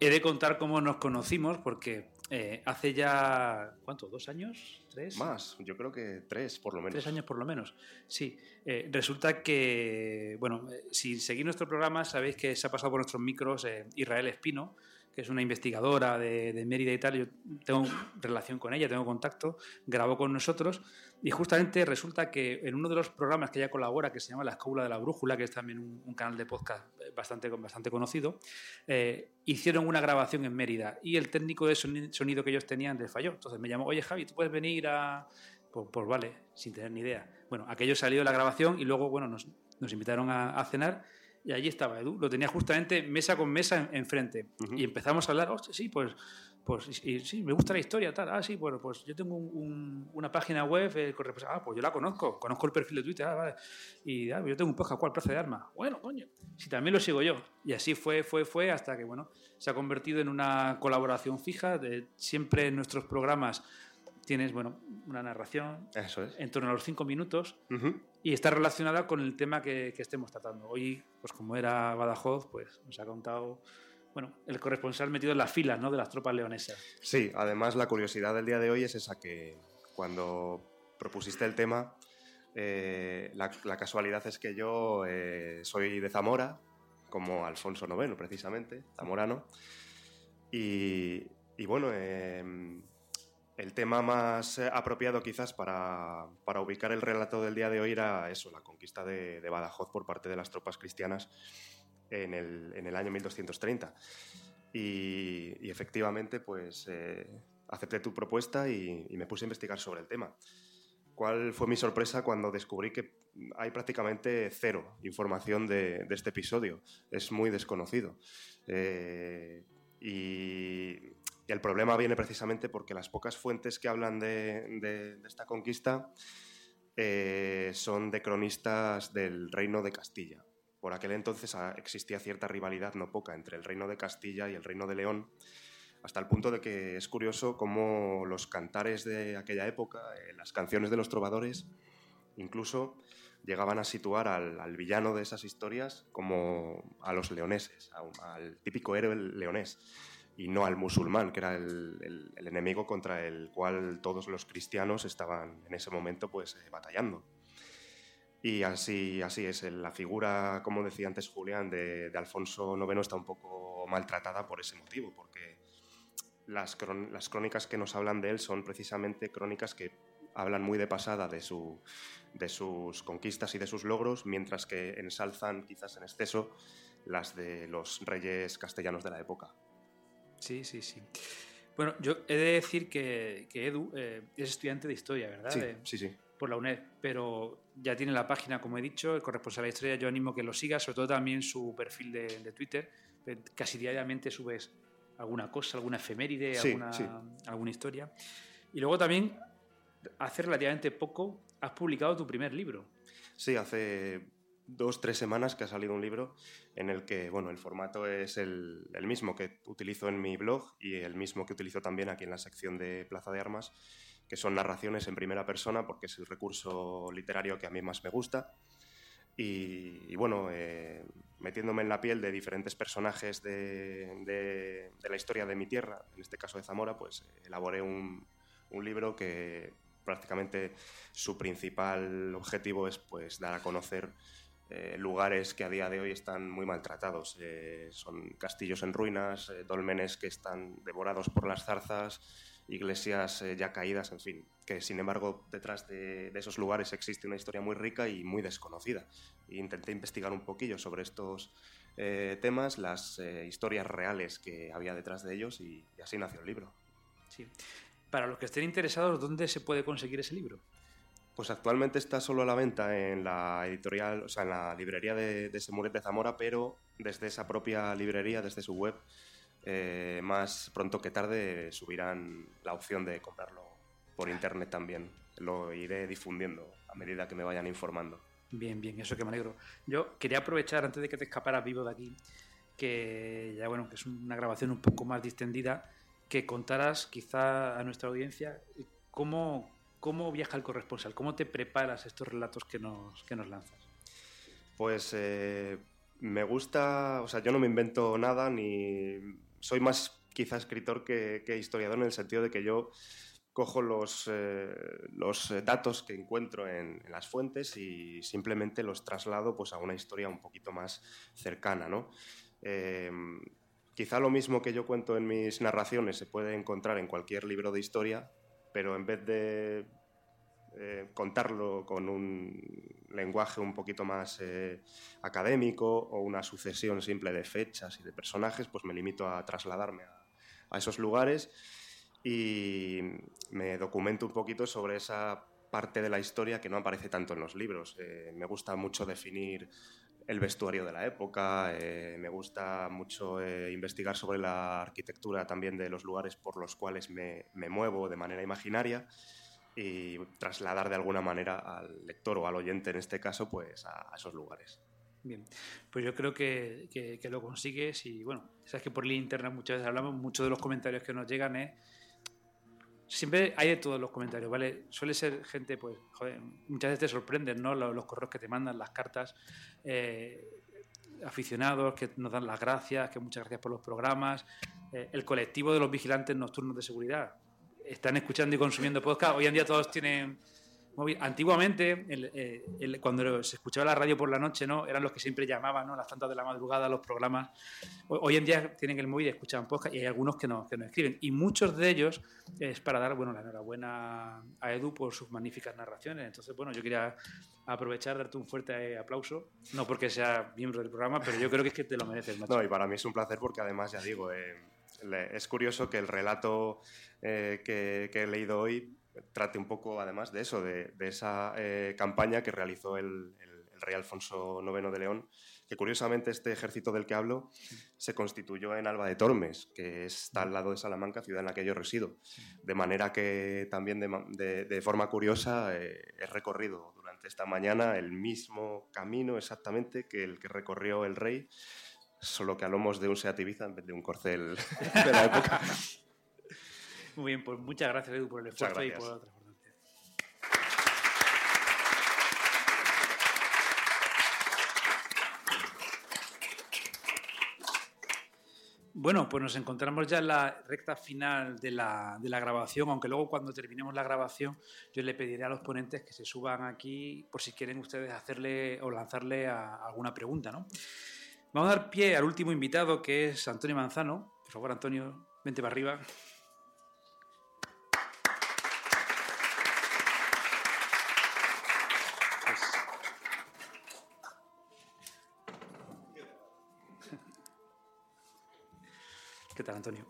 He de contar cómo nos conocimos, porque eh, hace ya, ¿cuánto? ¿Dos años? ¿Tres? Más, yo creo que tres por lo menos. Tres años por lo menos, sí. Eh, resulta que, bueno, eh, si seguís nuestro programa sabéis que se ha pasado por nuestros micros Israel Espino, que es una investigadora de, de, Mérida y tal, yo tengo relación con ella, tengo contacto, grabó con nosotros y justamente resulta que en uno de los programas que ella colabora, que se llama La Escóbula de la Brújula, que es también un, canal de podcast bastante, bastante conocido, eh, hicieron una grabación en Mérida y el técnico de sonido que ellos tenían les falló. Entonces me llamó, oye Javi, ¿tú puedes venir a...? Pues, pues vale, sin tener ni idea. Bueno, aquello salió de la grabación y luego, bueno, nos, nos invitaron a, a cenar Y allí estaba Edu, lo tenía justamente mesa con mesa enfrente. Y empezamos a hablar, sí, pues pues y, sí, me gusta la historia, tal. Ah, sí, bueno, pues yo tengo una página web, eh, ah, pues yo la conozco, conozco el perfil de Twitter, ah, vale. Y ah, yo tengo un podcast, ¿cuál? Plaza de Armas. Bueno, coño, si también lo sigo yo. Y así fue, fue, fue, hasta que, bueno, se ha convertido en una colaboración fija. De, siempre en nuestros programas tienes, bueno, una narración Eso es. en torno a los cinco minutos y está relacionada con el tema que, que estemos tratando. Hoy, pues como era Badajoz, pues nos ha contado bueno, el corresponsal metido en las filas ¿no? de las tropas leonesas. Sí, además la curiosidad del día de hoy es esa que cuando propusiste el tema, eh, la, casualidad es que yo eh, soy de Zamora, como Alfonso IX precisamente, zamorano, y, bueno, em, el tema más apropiado quizás para, ubicar el relato del día de hoy era eso, la conquista de Badajoz por parte de las tropas cristianas en el, en el año 1230. Y, efectivamente, pues eh, acepté tu propuesta y, me puse a investigar sobre el tema. ¿Cuál fue mi sorpresa cuando descubrí que hay prácticamente cero información de, este episodio? Es muy desconocido. Eh, y, el problema viene precisamente porque las pocas fuentes que hablan de, esta conquista eh, son de cronistas del reino de Castilla. Por aquel entonces ah, existía cierta rivalidad no poca entre el reino de Castilla y el reino de León, hasta el punto de que es curioso cómo los cantares de aquella época, eh, las canciones de los trovadores, incluso llegaban a situar al, villano de esas historias como a los leoneses, al típico héroe leonés, y no al musulmán, que era el, enemigo contra el cual todos los cristianos estaban en ese momento pues, eh, batallando. Y así, así es, la figura, como decía antes Julián, de, Alfonso IX está un poco maltratada por ese motivo, porque las, crónicas que nos hablan de él son precisamente crónicas que hablan muy de pasada de, su, de sus conquistas y de sus logros, mientras que ensalzan quizás en exceso las de los reyes castellanos de la época. Sí, sí, sí. Bueno, yo he de decir que, Edu eh, es estudiante de historia, ¿verdad? Sí, sí, sí por la UNED, pero ya tiene la página, como he dicho, el corresponsal de la historia, yo animo que lo siga, sobre todo también su perfil de, Twitter, casi diariamente subes alguna cosa, alguna efeméride, alguna, alguna historia. Y luego también, hace relativamente poco, has publicado tu primer libro. Sí, hace dos, tres semanas que ha salido un libro en el que, bueno, el formato es el, el, mismo que utilizo en mi blog y el mismo que utilizo también aquí en la sección de Plaza de Armas que son narraciones en primera persona, porque es el recurso literario que a mí más me gusta. Y, bueno, eh, metiéndome en la piel de diferentes personajes de, la historia de mi tierra, en este caso de Zamora, pues elaboré un, libro que prácticamente su principal objetivo es pues dar a conocer eh, lugares que a día de hoy están muy maltratados. Eh, son castillos en ruinas, dolmenes que están devorados por las zarzas, iglesias eh, ya caídas, en fin, que sin embargo detrás de, esos lugares existe una historia muy rica y muy desconocida. intenté investigar un poquillo sobre estos eh, temas, las eh, historias reales que había detrás de ellos y, así nació el libro. Sí. Para los que estén interesados, ¿dónde se puede conseguir ese libro? Pues actualmente está solo a la venta en la editorial, o sea, en la librería de, de Semuret de Zamora, pero desde esa propia librería, desde su web, eh, más pronto que tarde subirán la opción de comprarlo por internet también. Lo iré difundiendo a medida que me vayan informando. Bien, bien, eso que me alegro. Yo quería aprovechar antes de que te escaparas vivo de aquí, que ya bueno, que es una grabación un poco más distendida, que contaras quizá a nuestra audiencia cómo, cómo viaja el corresponsal, cómo te preparas estos relatos que nos, que nos lanzas. Pues eh, me gusta, o sea, yo no me invento nada ni soy más quizá escritor que, historiador en el sentido de que yo cojo los, eh, los datos que encuentro en, las fuentes y simplemente los traslado pues, a una historia un poquito más cercana. ¿no? Eh, quizá lo mismo que yo cuento en mis narraciones se puede encontrar en cualquier libro de historia, pero en vez de eh, contarlo con un lenguaje un poquito más eh, académico o una sucesión simple de fechas y de personajes, pues me limito a trasladarme a, esos lugares y me documento un poquito sobre esa parte de la historia que no aparece tanto en los libros. Eh, me gusta mucho definir el vestuario de la época, eh, me gusta mucho eh, investigar sobre la arquitectura también de los lugares por los cuales me, me muevo de manera imaginaria y trasladar de alguna manera al lector o al oyente en este caso pues a, esos lugares. Bien, pues yo creo que, que, lo consigues y bueno, sabes que por línea interna muchas veces hablamos, muchos de los comentarios que nos llegan es... Siempre hay de todos los comentarios, ¿vale? Suele ser gente, pues, joder, muchas veces te sorprenden, ¿no? Los, los correos que te mandan, las cartas, eh, aficionados que nos dan las gracias, que muchas gracias por los programas, eh, el colectivo de los vigilantes nocturnos de seguridad. Están escuchando y consumiendo podcast. Hoy en día todos tienen Antiguamente, el, eh, cuando se escuchaba la radio por la noche, ¿no? eran los que siempre llamaban, ¿no? las tantas de la madrugada, los programas. Hoy en día tienen el móvil y escuchan podcast y hay algunos que no, que no escriben. Y muchos de ellos es para dar bueno, la enhorabuena a Edu por sus magníficas narraciones. Entonces, bueno, yo quería aprovechar, darte un fuerte aplauso, no porque sea miembro del programa, pero yo creo que es que te lo mereces, macho. No, y para mí es un placer porque además, ya digo, eh, es curioso que el relato eh, que, he leído hoy trate un poco además de eso, de, esa eh, campaña que realizó el, rey Alfonso IX de León, que curiosamente este ejército del que hablo se constituyó en Alba de Tormes, que está al lado de Salamanca, ciudad en la que yo resido. De manera que también de forma curiosa eh, he recorrido durante esta mañana el mismo camino exactamente que el que recorrió el rey, solo que a lomos de un Seat Ibiza en vez de un corcel de la época. Muy bien, pues muchas gracias, Edu, por el esfuerzo y por la transparencia. Bueno, pues nos encontramos ya en la recta final de la, de la, grabación, aunque luego cuando terminemos la grabación yo le pediré a los ponentes que se suban aquí por si quieren ustedes hacerle o lanzarle a, a alguna pregunta, ¿no? Vamos a dar pie al último invitado que es Antonio Manzano. Por favor, Antonio, vente para arriba. ¿Qué tal, Antonio?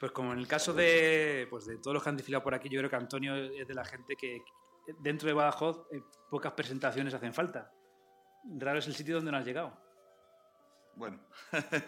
Pues como en el caso de, pues de todos los que han desfilado por aquí, yo creo que Antonio es de la gente que dentro de Badajoz eh, pocas presentaciones hacen falta. Raro es el sitio donde no has llegado. Bueno.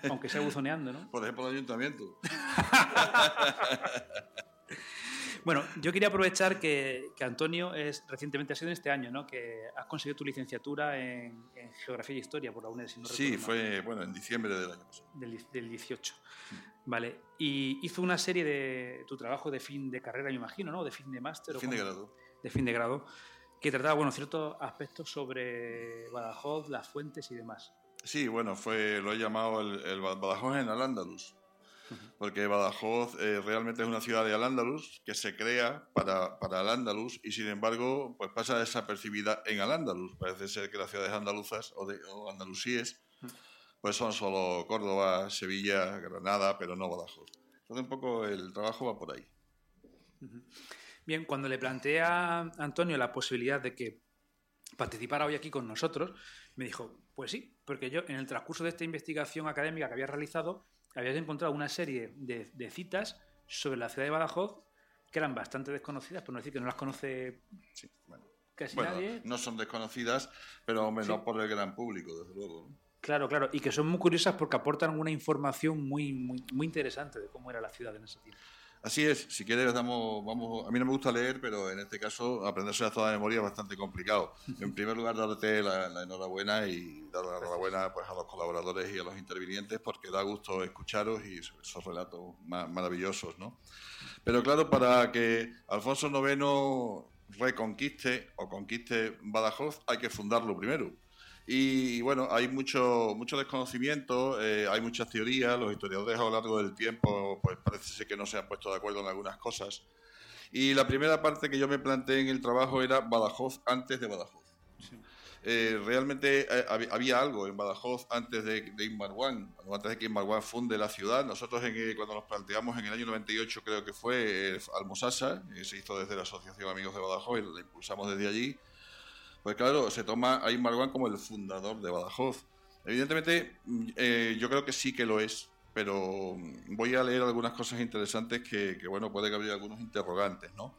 Aunque sea buzoneando, ¿no? Por ejemplo, el ayuntamiento. bueno, yo quería aprovechar que, que, Antonio es recientemente ha sido en este año, ¿no? Que has conseguido tu licenciatura en, en Geografía e Historia por la UNED. Si no sí, fue bueno en diciembre del año pasado. Del, del 18. Sí. Vale. Y hizo una serie de tu trabajo de fin de carrera, me imagino, ¿no? De fin de máster. De fin de grado. De fin de grado. Que trataba, bueno, ciertos aspectos sobre Badajoz, las fuentes y demás. Sí, bueno, fue, lo he llamado el, el Badajoz en Al-Ándalus, porque Badajoz eh, realmente es una ciudad de Al-Ándalus que se crea para, para Al-Ándalus y sin embargo pues pasa desapercibida en Al-Ándalus. Parece ser que las ciudades andaluzas o, de, o andalusíes pues son solo Córdoba, Sevilla, Granada, pero no Badajoz. Entonces un poco el trabajo va por ahí. Bien, cuando le planteé a Antonio la posibilidad de que participara hoy aquí con nosotros, me dijo, pues sí, porque yo en el transcurso de esta investigación académica que había realizado, había encontrado una serie de, de citas sobre la ciudad de Badajoz que eran bastante desconocidas, por no decir que no las conoce sí, bueno. casi bueno, nadie. No son desconocidas, pero sí. no por el gran público, desde luego. ¿no? Claro, claro, y que son muy curiosas porque aportan una información muy, muy, muy interesante de cómo era la ciudad en ese tiempo. Así es, si quieres damos, vamos, a mí no me gusta leer, pero en este caso aprenderse a toda memoria es bastante complicado. En primer lugar, darte la, la, enhorabuena y dar la enhorabuena pues, a los colaboradores y a los intervinientes porque da gusto escucharos y esos relatos maravillosos, ¿no? Pero claro, para que Alfonso IX reconquiste o conquiste Badajoz hay que fundarlo primero. Y bueno, hay mucho, mucho desconocimiento, eh, hay muchas teorías, los historiadores a lo largo del tiempo pues parece ser que no se han puesto de acuerdo en algunas cosas. Y la primera parte que yo me planteé en el trabajo era Badajoz antes de Badajoz. Sí. Eh, realmente eh, había algo en Badajoz antes de, de Inmarguán, antes de que Inmarguán funde la ciudad. Nosotros en, cuando nos planteamos en el año 98 creo que fue Almosasa, se hizo desde la Asociación Amigos de Badajoz y la impulsamos desde allí. Pues claro, se toma a Inmarguán como el fundador de Badajoz. Evidentemente, eh, yo creo que sí que lo es, pero voy a leer algunas cosas interesantes que, que bueno, puede que haya algunos interrogantes, ¿no?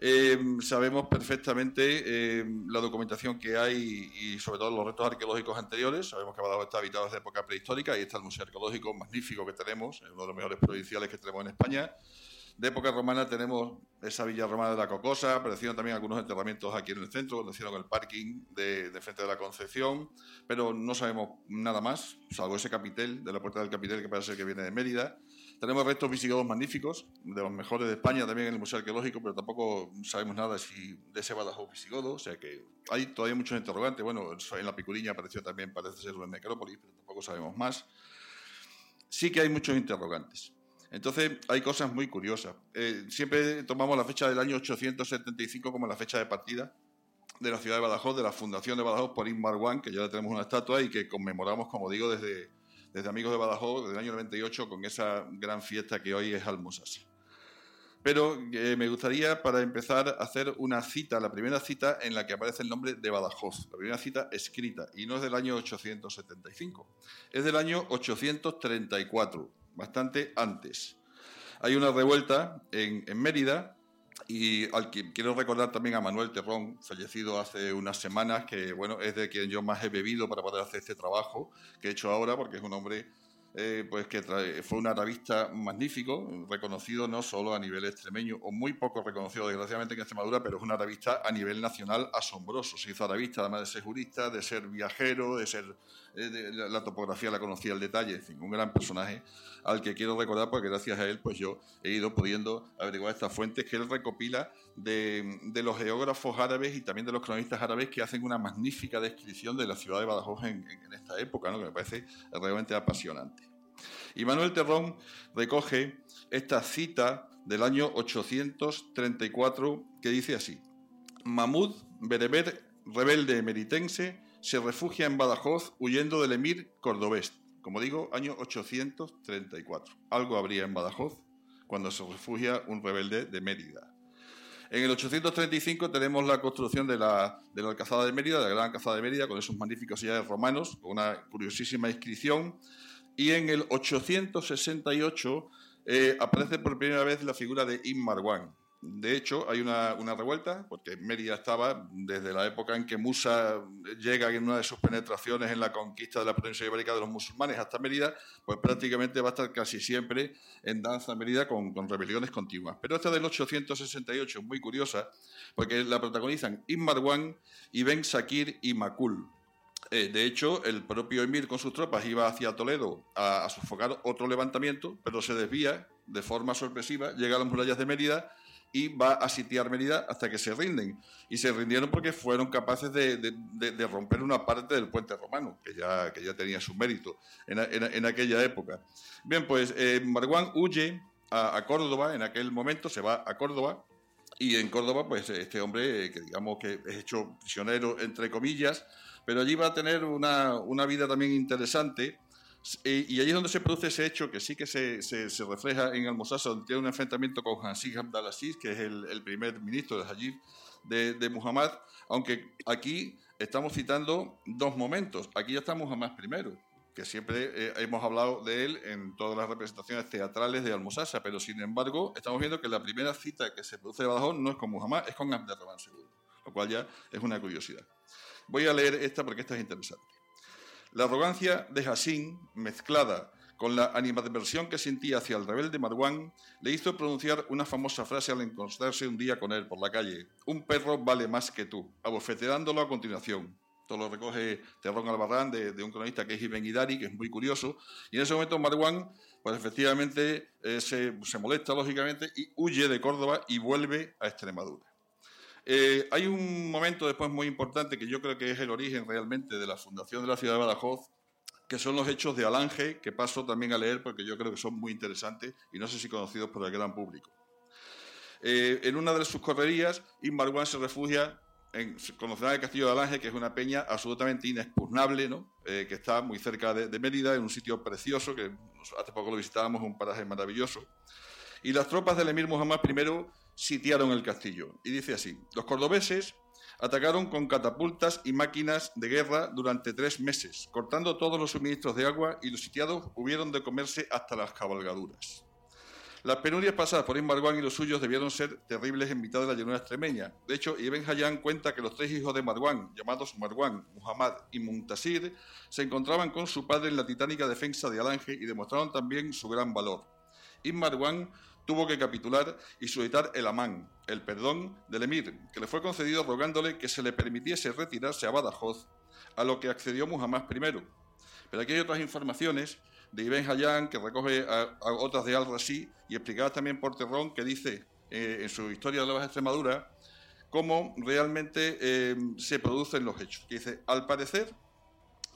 Eh, sabemos perfectamente eh, la documentación que hay y sobre todo los restos arqueológicos anteriores. Sabemos que Badajoz está habitado desde época prehistórica y está el Museo Arqueológico magnífico que tenemos, uno de los mejores provinciales que tenemos en España. De época romana tenemos esa villa romana de la Cocosa, aparecieron también algunos enterramientos aquí en el centro, cuando hicieron el parking de, frente de la Concepción, pero no sabemos nada más, salvo ese capitel de la puerta del capitel que parece que viene de Mérida. Tenemos restos visigodos magníficos, de los mejores de España también en el Museo Arqueológico, pero tampoco sabemos nada si de ese Badajoz visigodo, o sea que hay todavía muchos interrogantes. Bueno, en la Picuriña apareció también, parece ser una necrópolis, pero tampoco sabemos más. Sí que hay muchos interrogantes. Entonces, hay cosas muy curiosas. Eh, siempre tomamos la fecha del año 875 como la fecha de partida de la ciudad de Badajoz, de la fundación de Badajoz por Inmar que ya tenemos una estatua y que conmemoramos, como digo, desde, desde Amigos de Badajoz, desde el año 98, con esa gran fiesta que hoy es Almosasa. Pero eh, me gustaría, para empezar, hacer una cita, la primera cita en la que aparece el nombre de Badajoz, la primera cita escrita, y no es del año 875, es del año 834, bastante antes. Hay una revuelta en, en Mérida y al que quiero recordar también a Manuel Terrón, fallecido hace unas semanas, que bueno, es de quien yo más he bebido para poder hacer este trabajo que he hecho ahora, porque es un hombre eh, pues que fue un arabista magnífico, reconocido no solo a nivel extremeño, o muy poco reconocido desgraciadamente en Extremadura, pero es un arabista a nivel nacional asombroso. Se hizo arabista además de ser jurista, de ser viajero, de ser... Eh, la topografía la conocía al detalle, en fin, un gran personaje al que quiero recordar porque gracias a él pues yo he ido pudiendo averiguar estas fuentes que él recopila de, los geógrafos árabes y también de los cronistas árabes que hacen una magnífica descripción de la ciudad de Badajoz en, esta época, ¿no? que me parece realmente apasionante. Y Manuel Terrón recoge esta cita del año 834 que dice así, Mahmud Bereber, rebelde emeritense, se refugia en Badajoz huyendo del emir cordobés. Como digo, año 834. Algo habría en Badajoz cuando se refugia un rebelde de Mérida. En el 835 tenemos la construcción de la, de la Alcazada de Mérida, de la Gran Alcazada de Mérida, con esos magníficos sillares romanos, con una curiosísima inscripción. Y en el 868 eh, aparece por primera vez la figura de Immarwan, de hecho, hay una, revuelta, porque Mérida estaba desde la época en que Musa llega en una de sus penetraciones en la conquista de la provincia ibérica de los musulmanes hasta Mérida, pues prácticamente va a estar casi siempre en danza Mérida con, rebeliones continuas. Pero esta del 868 es muy curiosa, porque la protagonizan Immarwan y Ben Sakir y Makul. Eh, de hecho, el propio emir con sus tropas iba hacia Toledo a, a sofocar otro levantamiento, pero se desvía de forma sorpresiva, llega a las murallas de Mérida y va a sitiar Mérida hasta que se rinden. Y se rindieron porque fueron capaces de, romper una parte del puente romano, que ya, que ya tenía su mérito en, aquella época. Bien, pues eh, Marwan huye a, Córdoba en aquel momento, se va a Córdoba. Y en Córdoba, pues este hombre, que digamos que es hecho prisionero, entre comillas, pero allí va a tener una, una vida también interesante, y ahí es donde se produce ese hecho que sí que se, refleja en Almosasa, donde tiene un enfrentamiento con Hansig Abdalaziz, que es el, primer ministro de de, de, Muhammad, aunque aquí estamos citando dos momentos. Aquí ya está Muhammad primero, que siempre eh, hemos hablado de él en todas las representaciones teatrales de Almosasa, pero sin embargo estamos viendo que la primera cita que se produce de Badajoz no es con Muhammad, es con Abderrahman II, lo cual ya es una curiosidad. Voy a leer esta porque esta es interesante. La arrogancia de Hassin, mezclada con la animadversión que sentía hacia el rebelde Marwan, le hizo pronunciar una famosa frase al encontrarse un día con él por la calle. Un perro vale más que tú, abofeteándolo a continuación. Esto lo recoge Terrón Albarrán de, un cronista que es Ibn Idari, que es muy curioso. Y en ese momento Marwan, pues efectivamente eh, se, se molesta, lógicamente, y huye de Córdoba y vuelve a Extremadura. Eh, hay un momento después muy importante que yo creo que es el origen realmente de la fundación de la ciudad de Badajoz, que son los hechos de Alange, que paso también a leer porque yo creo que son muy interesantes y no sé si conocidos por el gran público. Eh, en una de sus correrías, Inmarguán se refugia en, conocerán el castillo de Alange, que es una peña absolutamente inexpugnable, ¿no? Eh, que está muy cerca de, de, Mérida, en un sitio precioso, que hace poco lo visitábamos, un paraje maravilloso. Y las tropas del emir Muhammad I sitiaron el castillo. Y dice así, los cordobeses atacaron con catapultas y máquinas de guerra durante tres meses, cortando todos los suministros de agua y los sitiados hubieron de comerse hasta las cabalgaduras. Las penurias pasadas por Marwan y los suyos debieron ser terribles en mitad de la llanura extremeña. De hecho, Ibn Hayyan cuenta que los tres hijos de Marwan, llamados Marwan, Muhammad y Muntasir, se encontraban con su padre en la titánica defensa de Alange y demostraron también su gran valor. Ibn tuvo que capitular y solicitar el amán, el perdón del emir, que le fue concedido rogándole que se le permitiese retirarse a Badajoz, a lo que accedió Muhammad I. Pero aquí hay otras informaciones de Ibn Hayyan, que recoge a, otras de Al-Rashi y explicadas también por Terrón, que dice eh, en su Historia de la Baja Extremadura cómo realmente eh, se producen los hechos. Que dice, al parecer,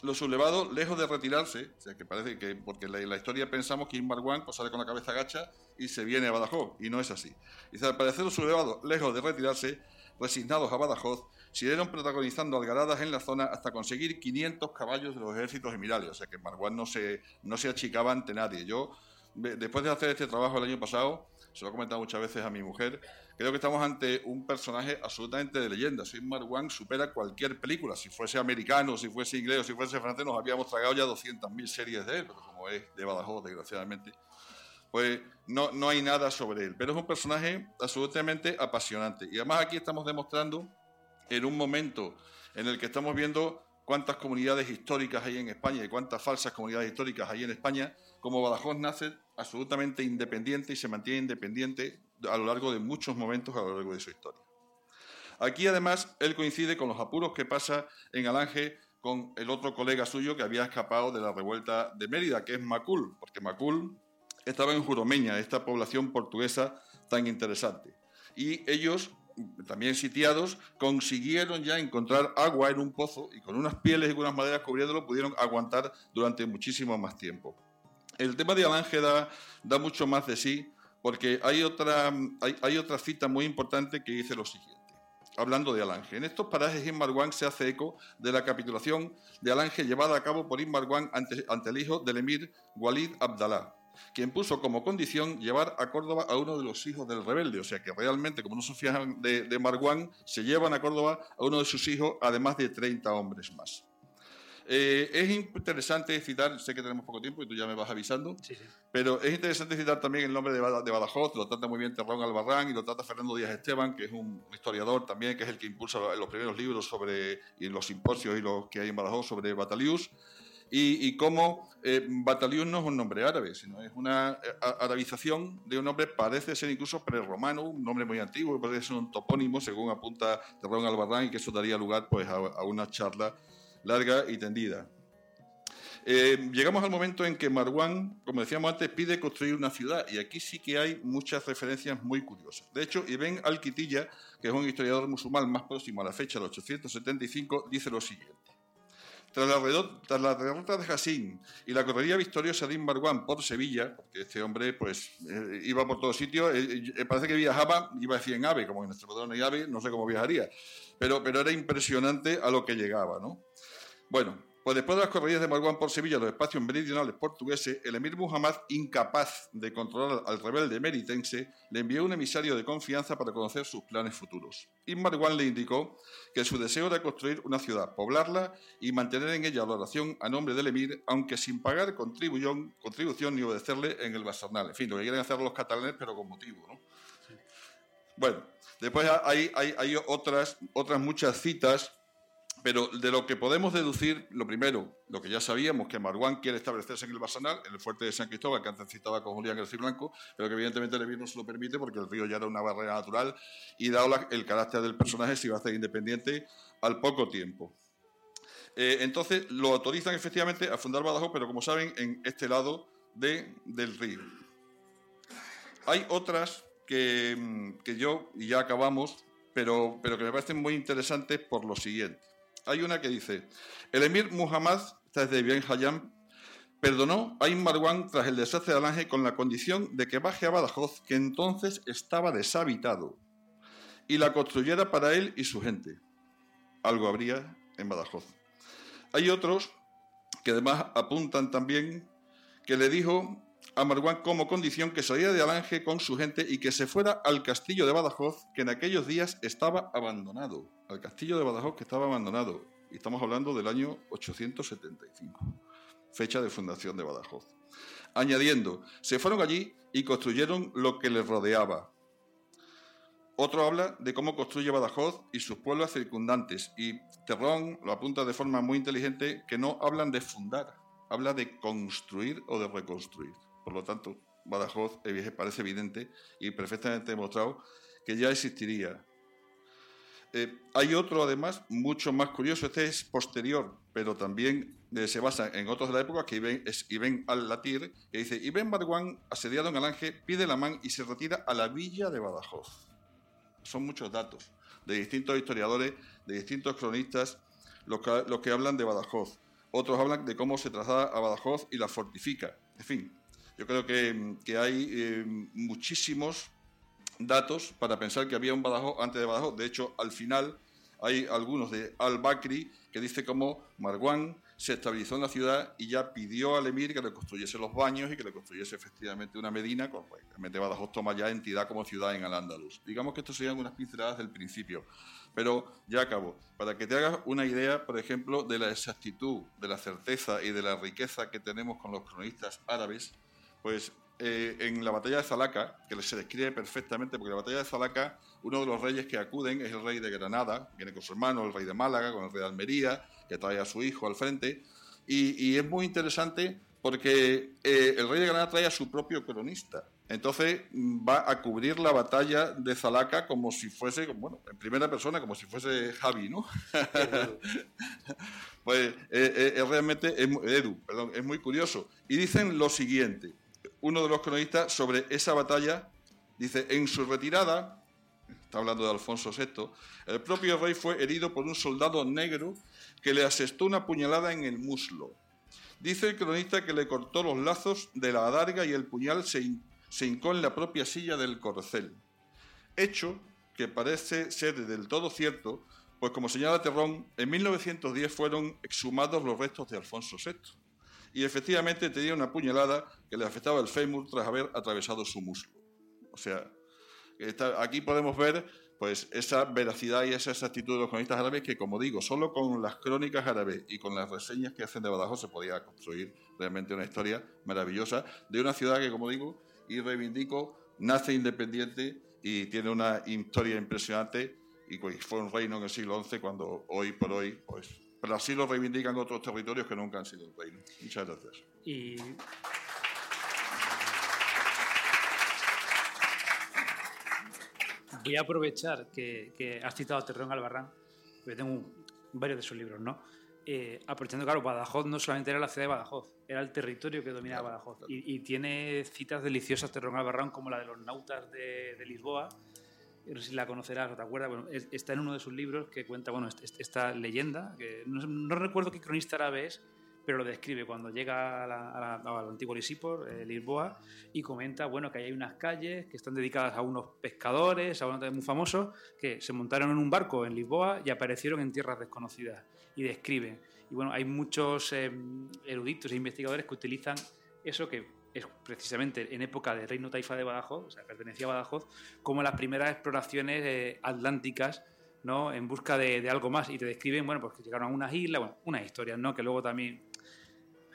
los sublevados, lejos de retirarse, o sea, que parece que, porque en la, historia pensamos que Imbarguán pues, sale con la cabeza gacha y se viene a Badajoz, y no es así. Dice, al parecer los sublevados, lejos de retirarse, resignados a Badajoz, siguieron protagonizando algaradas en la zona hasta conseguir 500 caballos de los ejércitos emirales. O sea que Marwan no se, no se achicaba ante nadie. Yo, después de hacer este trabajo el año pasado, se lo he comentado muchas veces a mi mujer, creo que estamos ante un personaje absolutamente de leyenda. Si Marwan supera cualquier película. Si fuese americano, si fuese inglés o si fuese francés, nos habíamos tragado ya 200.000 series de él, pero como es de Badajoz, desgraciadamente pues no, no hay nada sobre él. Pero es un personaje absolutamente apasionante. Y además aquí estamos demostrando en un momento en el que estamos viendo cuántas comunidades históricas hay en España y cuántas falsas comunidades históricas hay en España, como Badajoz nace absolutamente independiente y se mantiene independiente a lo largo de muchos momentos a lo largo de su historia. Aquí además él coincide con los apuros que pasa en Alange con el otro colega suyo que había escapado de la revuelta de Mérida, que es Macul, porque Macul estaba en Juromeña, esta población portuguesa tan interesante. Y ellos también sitiados, consiguieron ya encontrar agua en un pozo y con unas pieles y unas maderas cubriéndolo pudieron aguantar durante muchísimo más tiempo. El tema de Alange da, mucho más de sí porque hay otra, cita muy importante que dice lo siguiente. Hablando de Alange, en estos parajes Inmarwan se hace eco de la capitulación de Alange llevada a cabo por Inmarwan ante, ante el hijo del emir Walid Abdallah, quien puso como condición llevar a Córdoba a uno de los hijos del rebelde. O sea que realmente, como no se fijan de, de Marguán, se llevan a Córdoba a uno de sus hijos, además de 30 hombres más. Eh, es interesante citar, sé que tenemos poco tiempo y tú ya me vas avisando, pero es interesante citar también el nombre de, Badajoz, lo trata muy bien Terrón Albarrán y lo trata Fernando Díaz Esteban, que es un historiador también, que es el que impulsa los primeros libros sobre y los simposios y los que hay en Badajoz sobre Batalius y, cómo eh, Batalión no es un nombre árabe, sino es una eh, arabización de un nombre, parece ser incluso prerromano, un nombre muy antiguo, parece ser un topónimo, según apunta Terrón Albarrán, y que eso daría lugar pues, a, una charla larga y tendida. Eh, llegamos al momento en que Marwan, como decíamos antes, pide construir una ciudad y aquí sí que hay muchas referencias muy curiosas. De hecho, Ibn al-Kitilla, que es un historiador musulmán más próximo a la fecha del 875, dice lo siguiente. Tras la, derrota de Hassin y la correría victoriosa de Imbarguán por Sevilla, porque este hombre pues eh, iba por todos sitios, eh, eh, parece que viajaba, iba decir en ave, como en nuestro patrón hay ave, no sé cómo viajaría, pero, pero era impresionante a lo que llegaba, ¿no? Bueno, pues después de las correrías de Marwan por Sevilla, los espacios meridionales portugueses, el emir Muhammad, incapaz de controlar al rebelde meritense, le envió un emisario de confianza para conocer sus planes futuros. Y Marwan le indicó que su deseo era construir una ciudad, poblarla y mantener en ella la oración a nombre del emir, aunque sin pagar contribución, contribución ni obedecerle en el basarnal. En fin, lo que quieren hacer los catalanes, pero con motivo. ¿no? Bueno, después hay, hay, hay otras, otras muchas citas pero de lo que podemos deducir, lo primero, lo que ya sabíamos, que Marwan quiere establecerse en el Basanal, en el fuerte de San Cristóbal, que antes citaba con Julián García Blanco, pero que evidentemente el no se lo permite porque el río ya era una barrera natural y dado el carácter del personaje se iba a hacer independiente al poco tiempo. Eh, entonces lo autorizan efectivamente a fundar Badajoz, pero como saben, en este lado de, del río. Hay otras que, que yo, y ya acabamos, pero que me parecen muy interesantes por lo siguiente hay una que dice, el emir Muhammad, desde Bien Hayam, perdonó a Marwan tras el desastre de Alange con la condición de que baje a Badajoz, que entonces estaba deshabitado, y la construyera para él y su gente. Algo habría en Badajoz. Hay otros que además apuntan también que le dijo a Marwan como condición que saliera de Alange con su gente y que se fuera al castillo de Badajoz, que en aquellos días estaba abandonado. Al castillo de Badajoz que estaba abandonado. Y estamos hablando del año 875, fecha de fundación de Badajoz. añadiendo, se fueron allí y construyeron lo que les rodeaba. Otro habla de cómo construye Badajoz y sus pueblos circundantes, y Terrón lo apunta de forma muy inteligente que no hablan de fundar, habla de construir o de reconstruir. Por lo tanto, Badajoz parece evidente y perfectamente demostrado que ya existiría. Eh, hay otro, además, mucho más curioso, este es posterior, pero también eh, se basa en otros de la época, que es Ibn al-Latir, que dice, Ibn Marwan, asediado en Alange, pide la man y se retira a la villa de Badajoz. Son muchos datos de distintos historiadores, de distintos cronistas, los que, hablan de Badajoz. Otros hablan de cómo se traslada a Badajoz y la fortifica. En fin, yo creo que, hay eh, muchísimos datos para pensar que había un Badajoz antes de Badajoz. De hecho, al final hay algunos de Al-Bakri que dice cómo Marwan se estabilizó en la ciudad y ya pidió al emir que le construyese los baños y que le construyese efectivamente una medina, con pues, realmente Badajoz toma ya entidad como ciudad en Al-Ándalus. Digamos que estos serían unas pinceladas del principio, pero ya acabo. Para que te hagas una idea, por ejemplo, de la exactitud, de la certeza y de la riqueza que tenemos con los cronistas árabes, pues eh, en la batalla de Zalaca, que se describe perfectamente, porque la batalla de Zalaca, uno de los reyes que acuden es el rey de Granada, viene con su hermano, el rey de Málaga, con el rey de Almería, que trae a su hijo al frente, y, es muy interesante porque eh, el rey de Granada trae a su propio cronista. Entonces va a cubrir la batalla de Zalaca como si fuese, bueno, en primera persona, como si fuese Javi, ¿no? pues eh, realmente es, Edu, perdón, es muy curioso. Y dicen lo siguiente, uno de los cronistas sobre esa batalla, dice, en su retirada, está hablando de Alfonso VI, el propio rey fue herido por un soldado negro que le asestó una puñalada en el muslo. Dice el cronista que le cortó los lazos de la adarga y el puñal se, hincó en la propia silla del corcel. Hecho que parece ser del todo cierto, pues como señala Terrón, en 1910 fueron exhumados los restos de Alfonso VI y efectivamente tenía una puñalada que le afectaba el fémur tras haber atravesado su muslo. O sea, aquí podemos ver pues esa veracidad y esa exactitud de los cronistas árabes que, como digo, solo con las crónicas árabes y con las reseñas que hacen de Badajoz se podía construir realmente una historia maravillosa de una ciudad que, como digo, y reivindico, nace independiente y tiene una historia impresionante y pues, fue un reino en el siglo XI cuando hoy por hoy pues pero así lo reivindican otros territorios que nunca han sido un reino. Muchas gracias. Y... Voy a aprovechar que, has citado a Terrón Albarrán, porque tengo varios de sus libros, ¿no? Eh, aprovechando, claro, Badajoz no solamente era la ciudad de Badajoz, era el territorio que dominaba Badajoz. Y, tiene citas deliciosas Terrón Albarrán, como la de los nautas de, de Lisboa, no sé si la conocerás o te acuerdas, bueno, está en uno de sus libros que cuenta bueno, esta leyenda, que no, recuerdo qué cronista árabe es, pero lo describe cuando llega al antiguo Lisípor, eh, Lisboa, y comenta bueno, que hay unas calles que están dedicadas a unos pescadores, a unos muy famosos, que se montaron en un barco en Lisboa y aparecieron en tierras desconocidas, y describen. Y bueno, hay muchos eh, eruditos e investigadores que utilizan eso que es precisamente en época del reino taifa de Badajoz, o sea, pertenecía a Badajoz, como las primeras exploraciones eh, atlánticas ¿no? en busca de, algo más y te describen, bueno, pues que llegaron a unas islas, bueno, unas historias, ¿no? Que luego también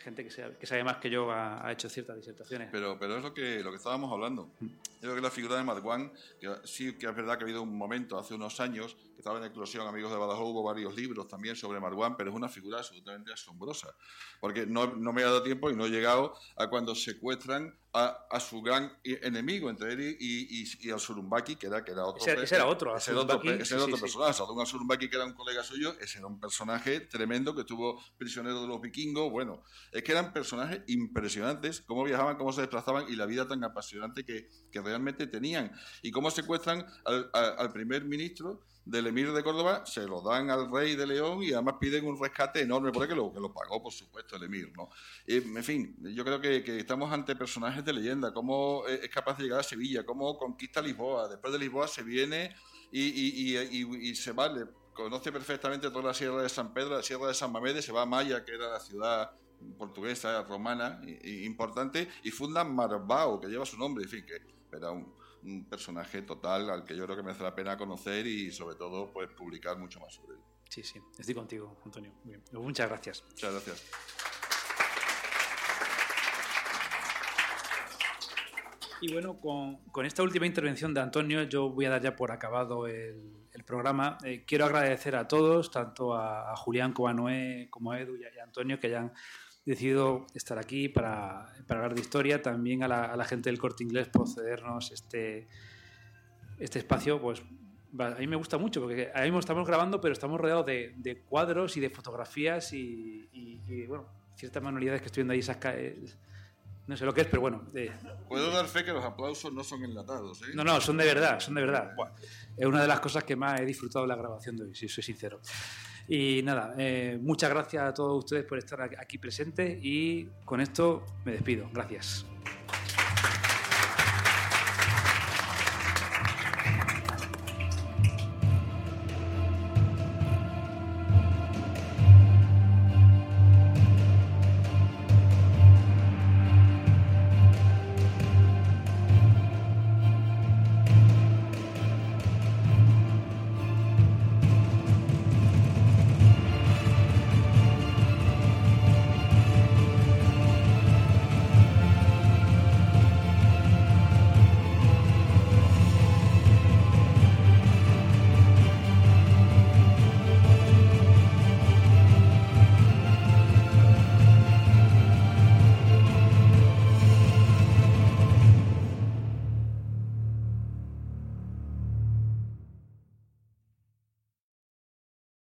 gente que, sabe, más que yo ha, hecho ciertas disertaciones. Pero, pero es lo que, lo que estábamos hablando. Yo creo que la figura de Marwan, que sí que es verdad que ha habido un momento hace unos años, que estaba en eclosión, amigos de Badajoz, hubo varios libros también sobre Marwan, pero es una figura absolutamente asombrosa. Porque no, no me ha dado tiempo y no he llegado a cuando secuestran a, su gran enemigo entre él y, y, al Surumbaki, que era, que era otro. Ese, era otro. Ese era otro, ese era otro personaje. Sadun Surumbaki, que era un colega suyo, ese era un personaje tremendo que estuvo prisionero de los vikingos. Bueno, es que eran personajes impresionantes, cómo viajaban, cómo se desplazaban y la vida tan apasionante que, que realmente tenían. Y cómo secuestran al, al primer ministro del emir de Córdoba se lo dan al rey de León y además piden un rescate enorme por que lo, que lo pagó, por supuesto, el emir. ¿no? en fin, yo creo que, estamos ante personajes de leyenda, cómo es capaz de llegar a Sevilla, cómo conquista Lisboa, después de Lisboa se viene y, y, se va, conoce perfectamente toda la Sierra de San Pedro, la Sierra de San Mamede, se va a Maya, que era la ciudad portuguesa, romana, importante, y funda Marbao, que lleva su nombre, en fin, que era un, un personaje total al que yo creo que merece la pena conocer y sobre todo pues publicar mucho más sobre él. Sí, sí, estoy contigo, Antonio. Muchas gracias. Muchas gracias. Y bueno, con, con, esta última intervención de Antonio, yo voy a dar ya por acabado el, el programa. Eh, quiero agradecer a todos, tanto a, a, Julián como a Noé, como a Edu y a, y a Antonio, que hayan decidido estar aquí para, para hablar de historia. También a la, a la, gente del Corte Inglés por cedernos este, este espacio. Pues a mí me gusta mucho, porque ahora mismo estamos grabando, pero estamos rodeados de, de cuadros y de fotografías y, y, y, bueno, ciertas manualidades que estoy viendo ahí esas no sé lo que es, pero bueno. Eh. Puedo dar fe que los aplausos no son enlatados, ¿eh? No, no, son de verdad, son de verdad. Es una de las cosas que más he disfrutado de la grabación de hoy, si soy sincero. Y nada, eh, muchas gracias a todos ustedes por estar aquí presentes y con esto me despido. Gracias.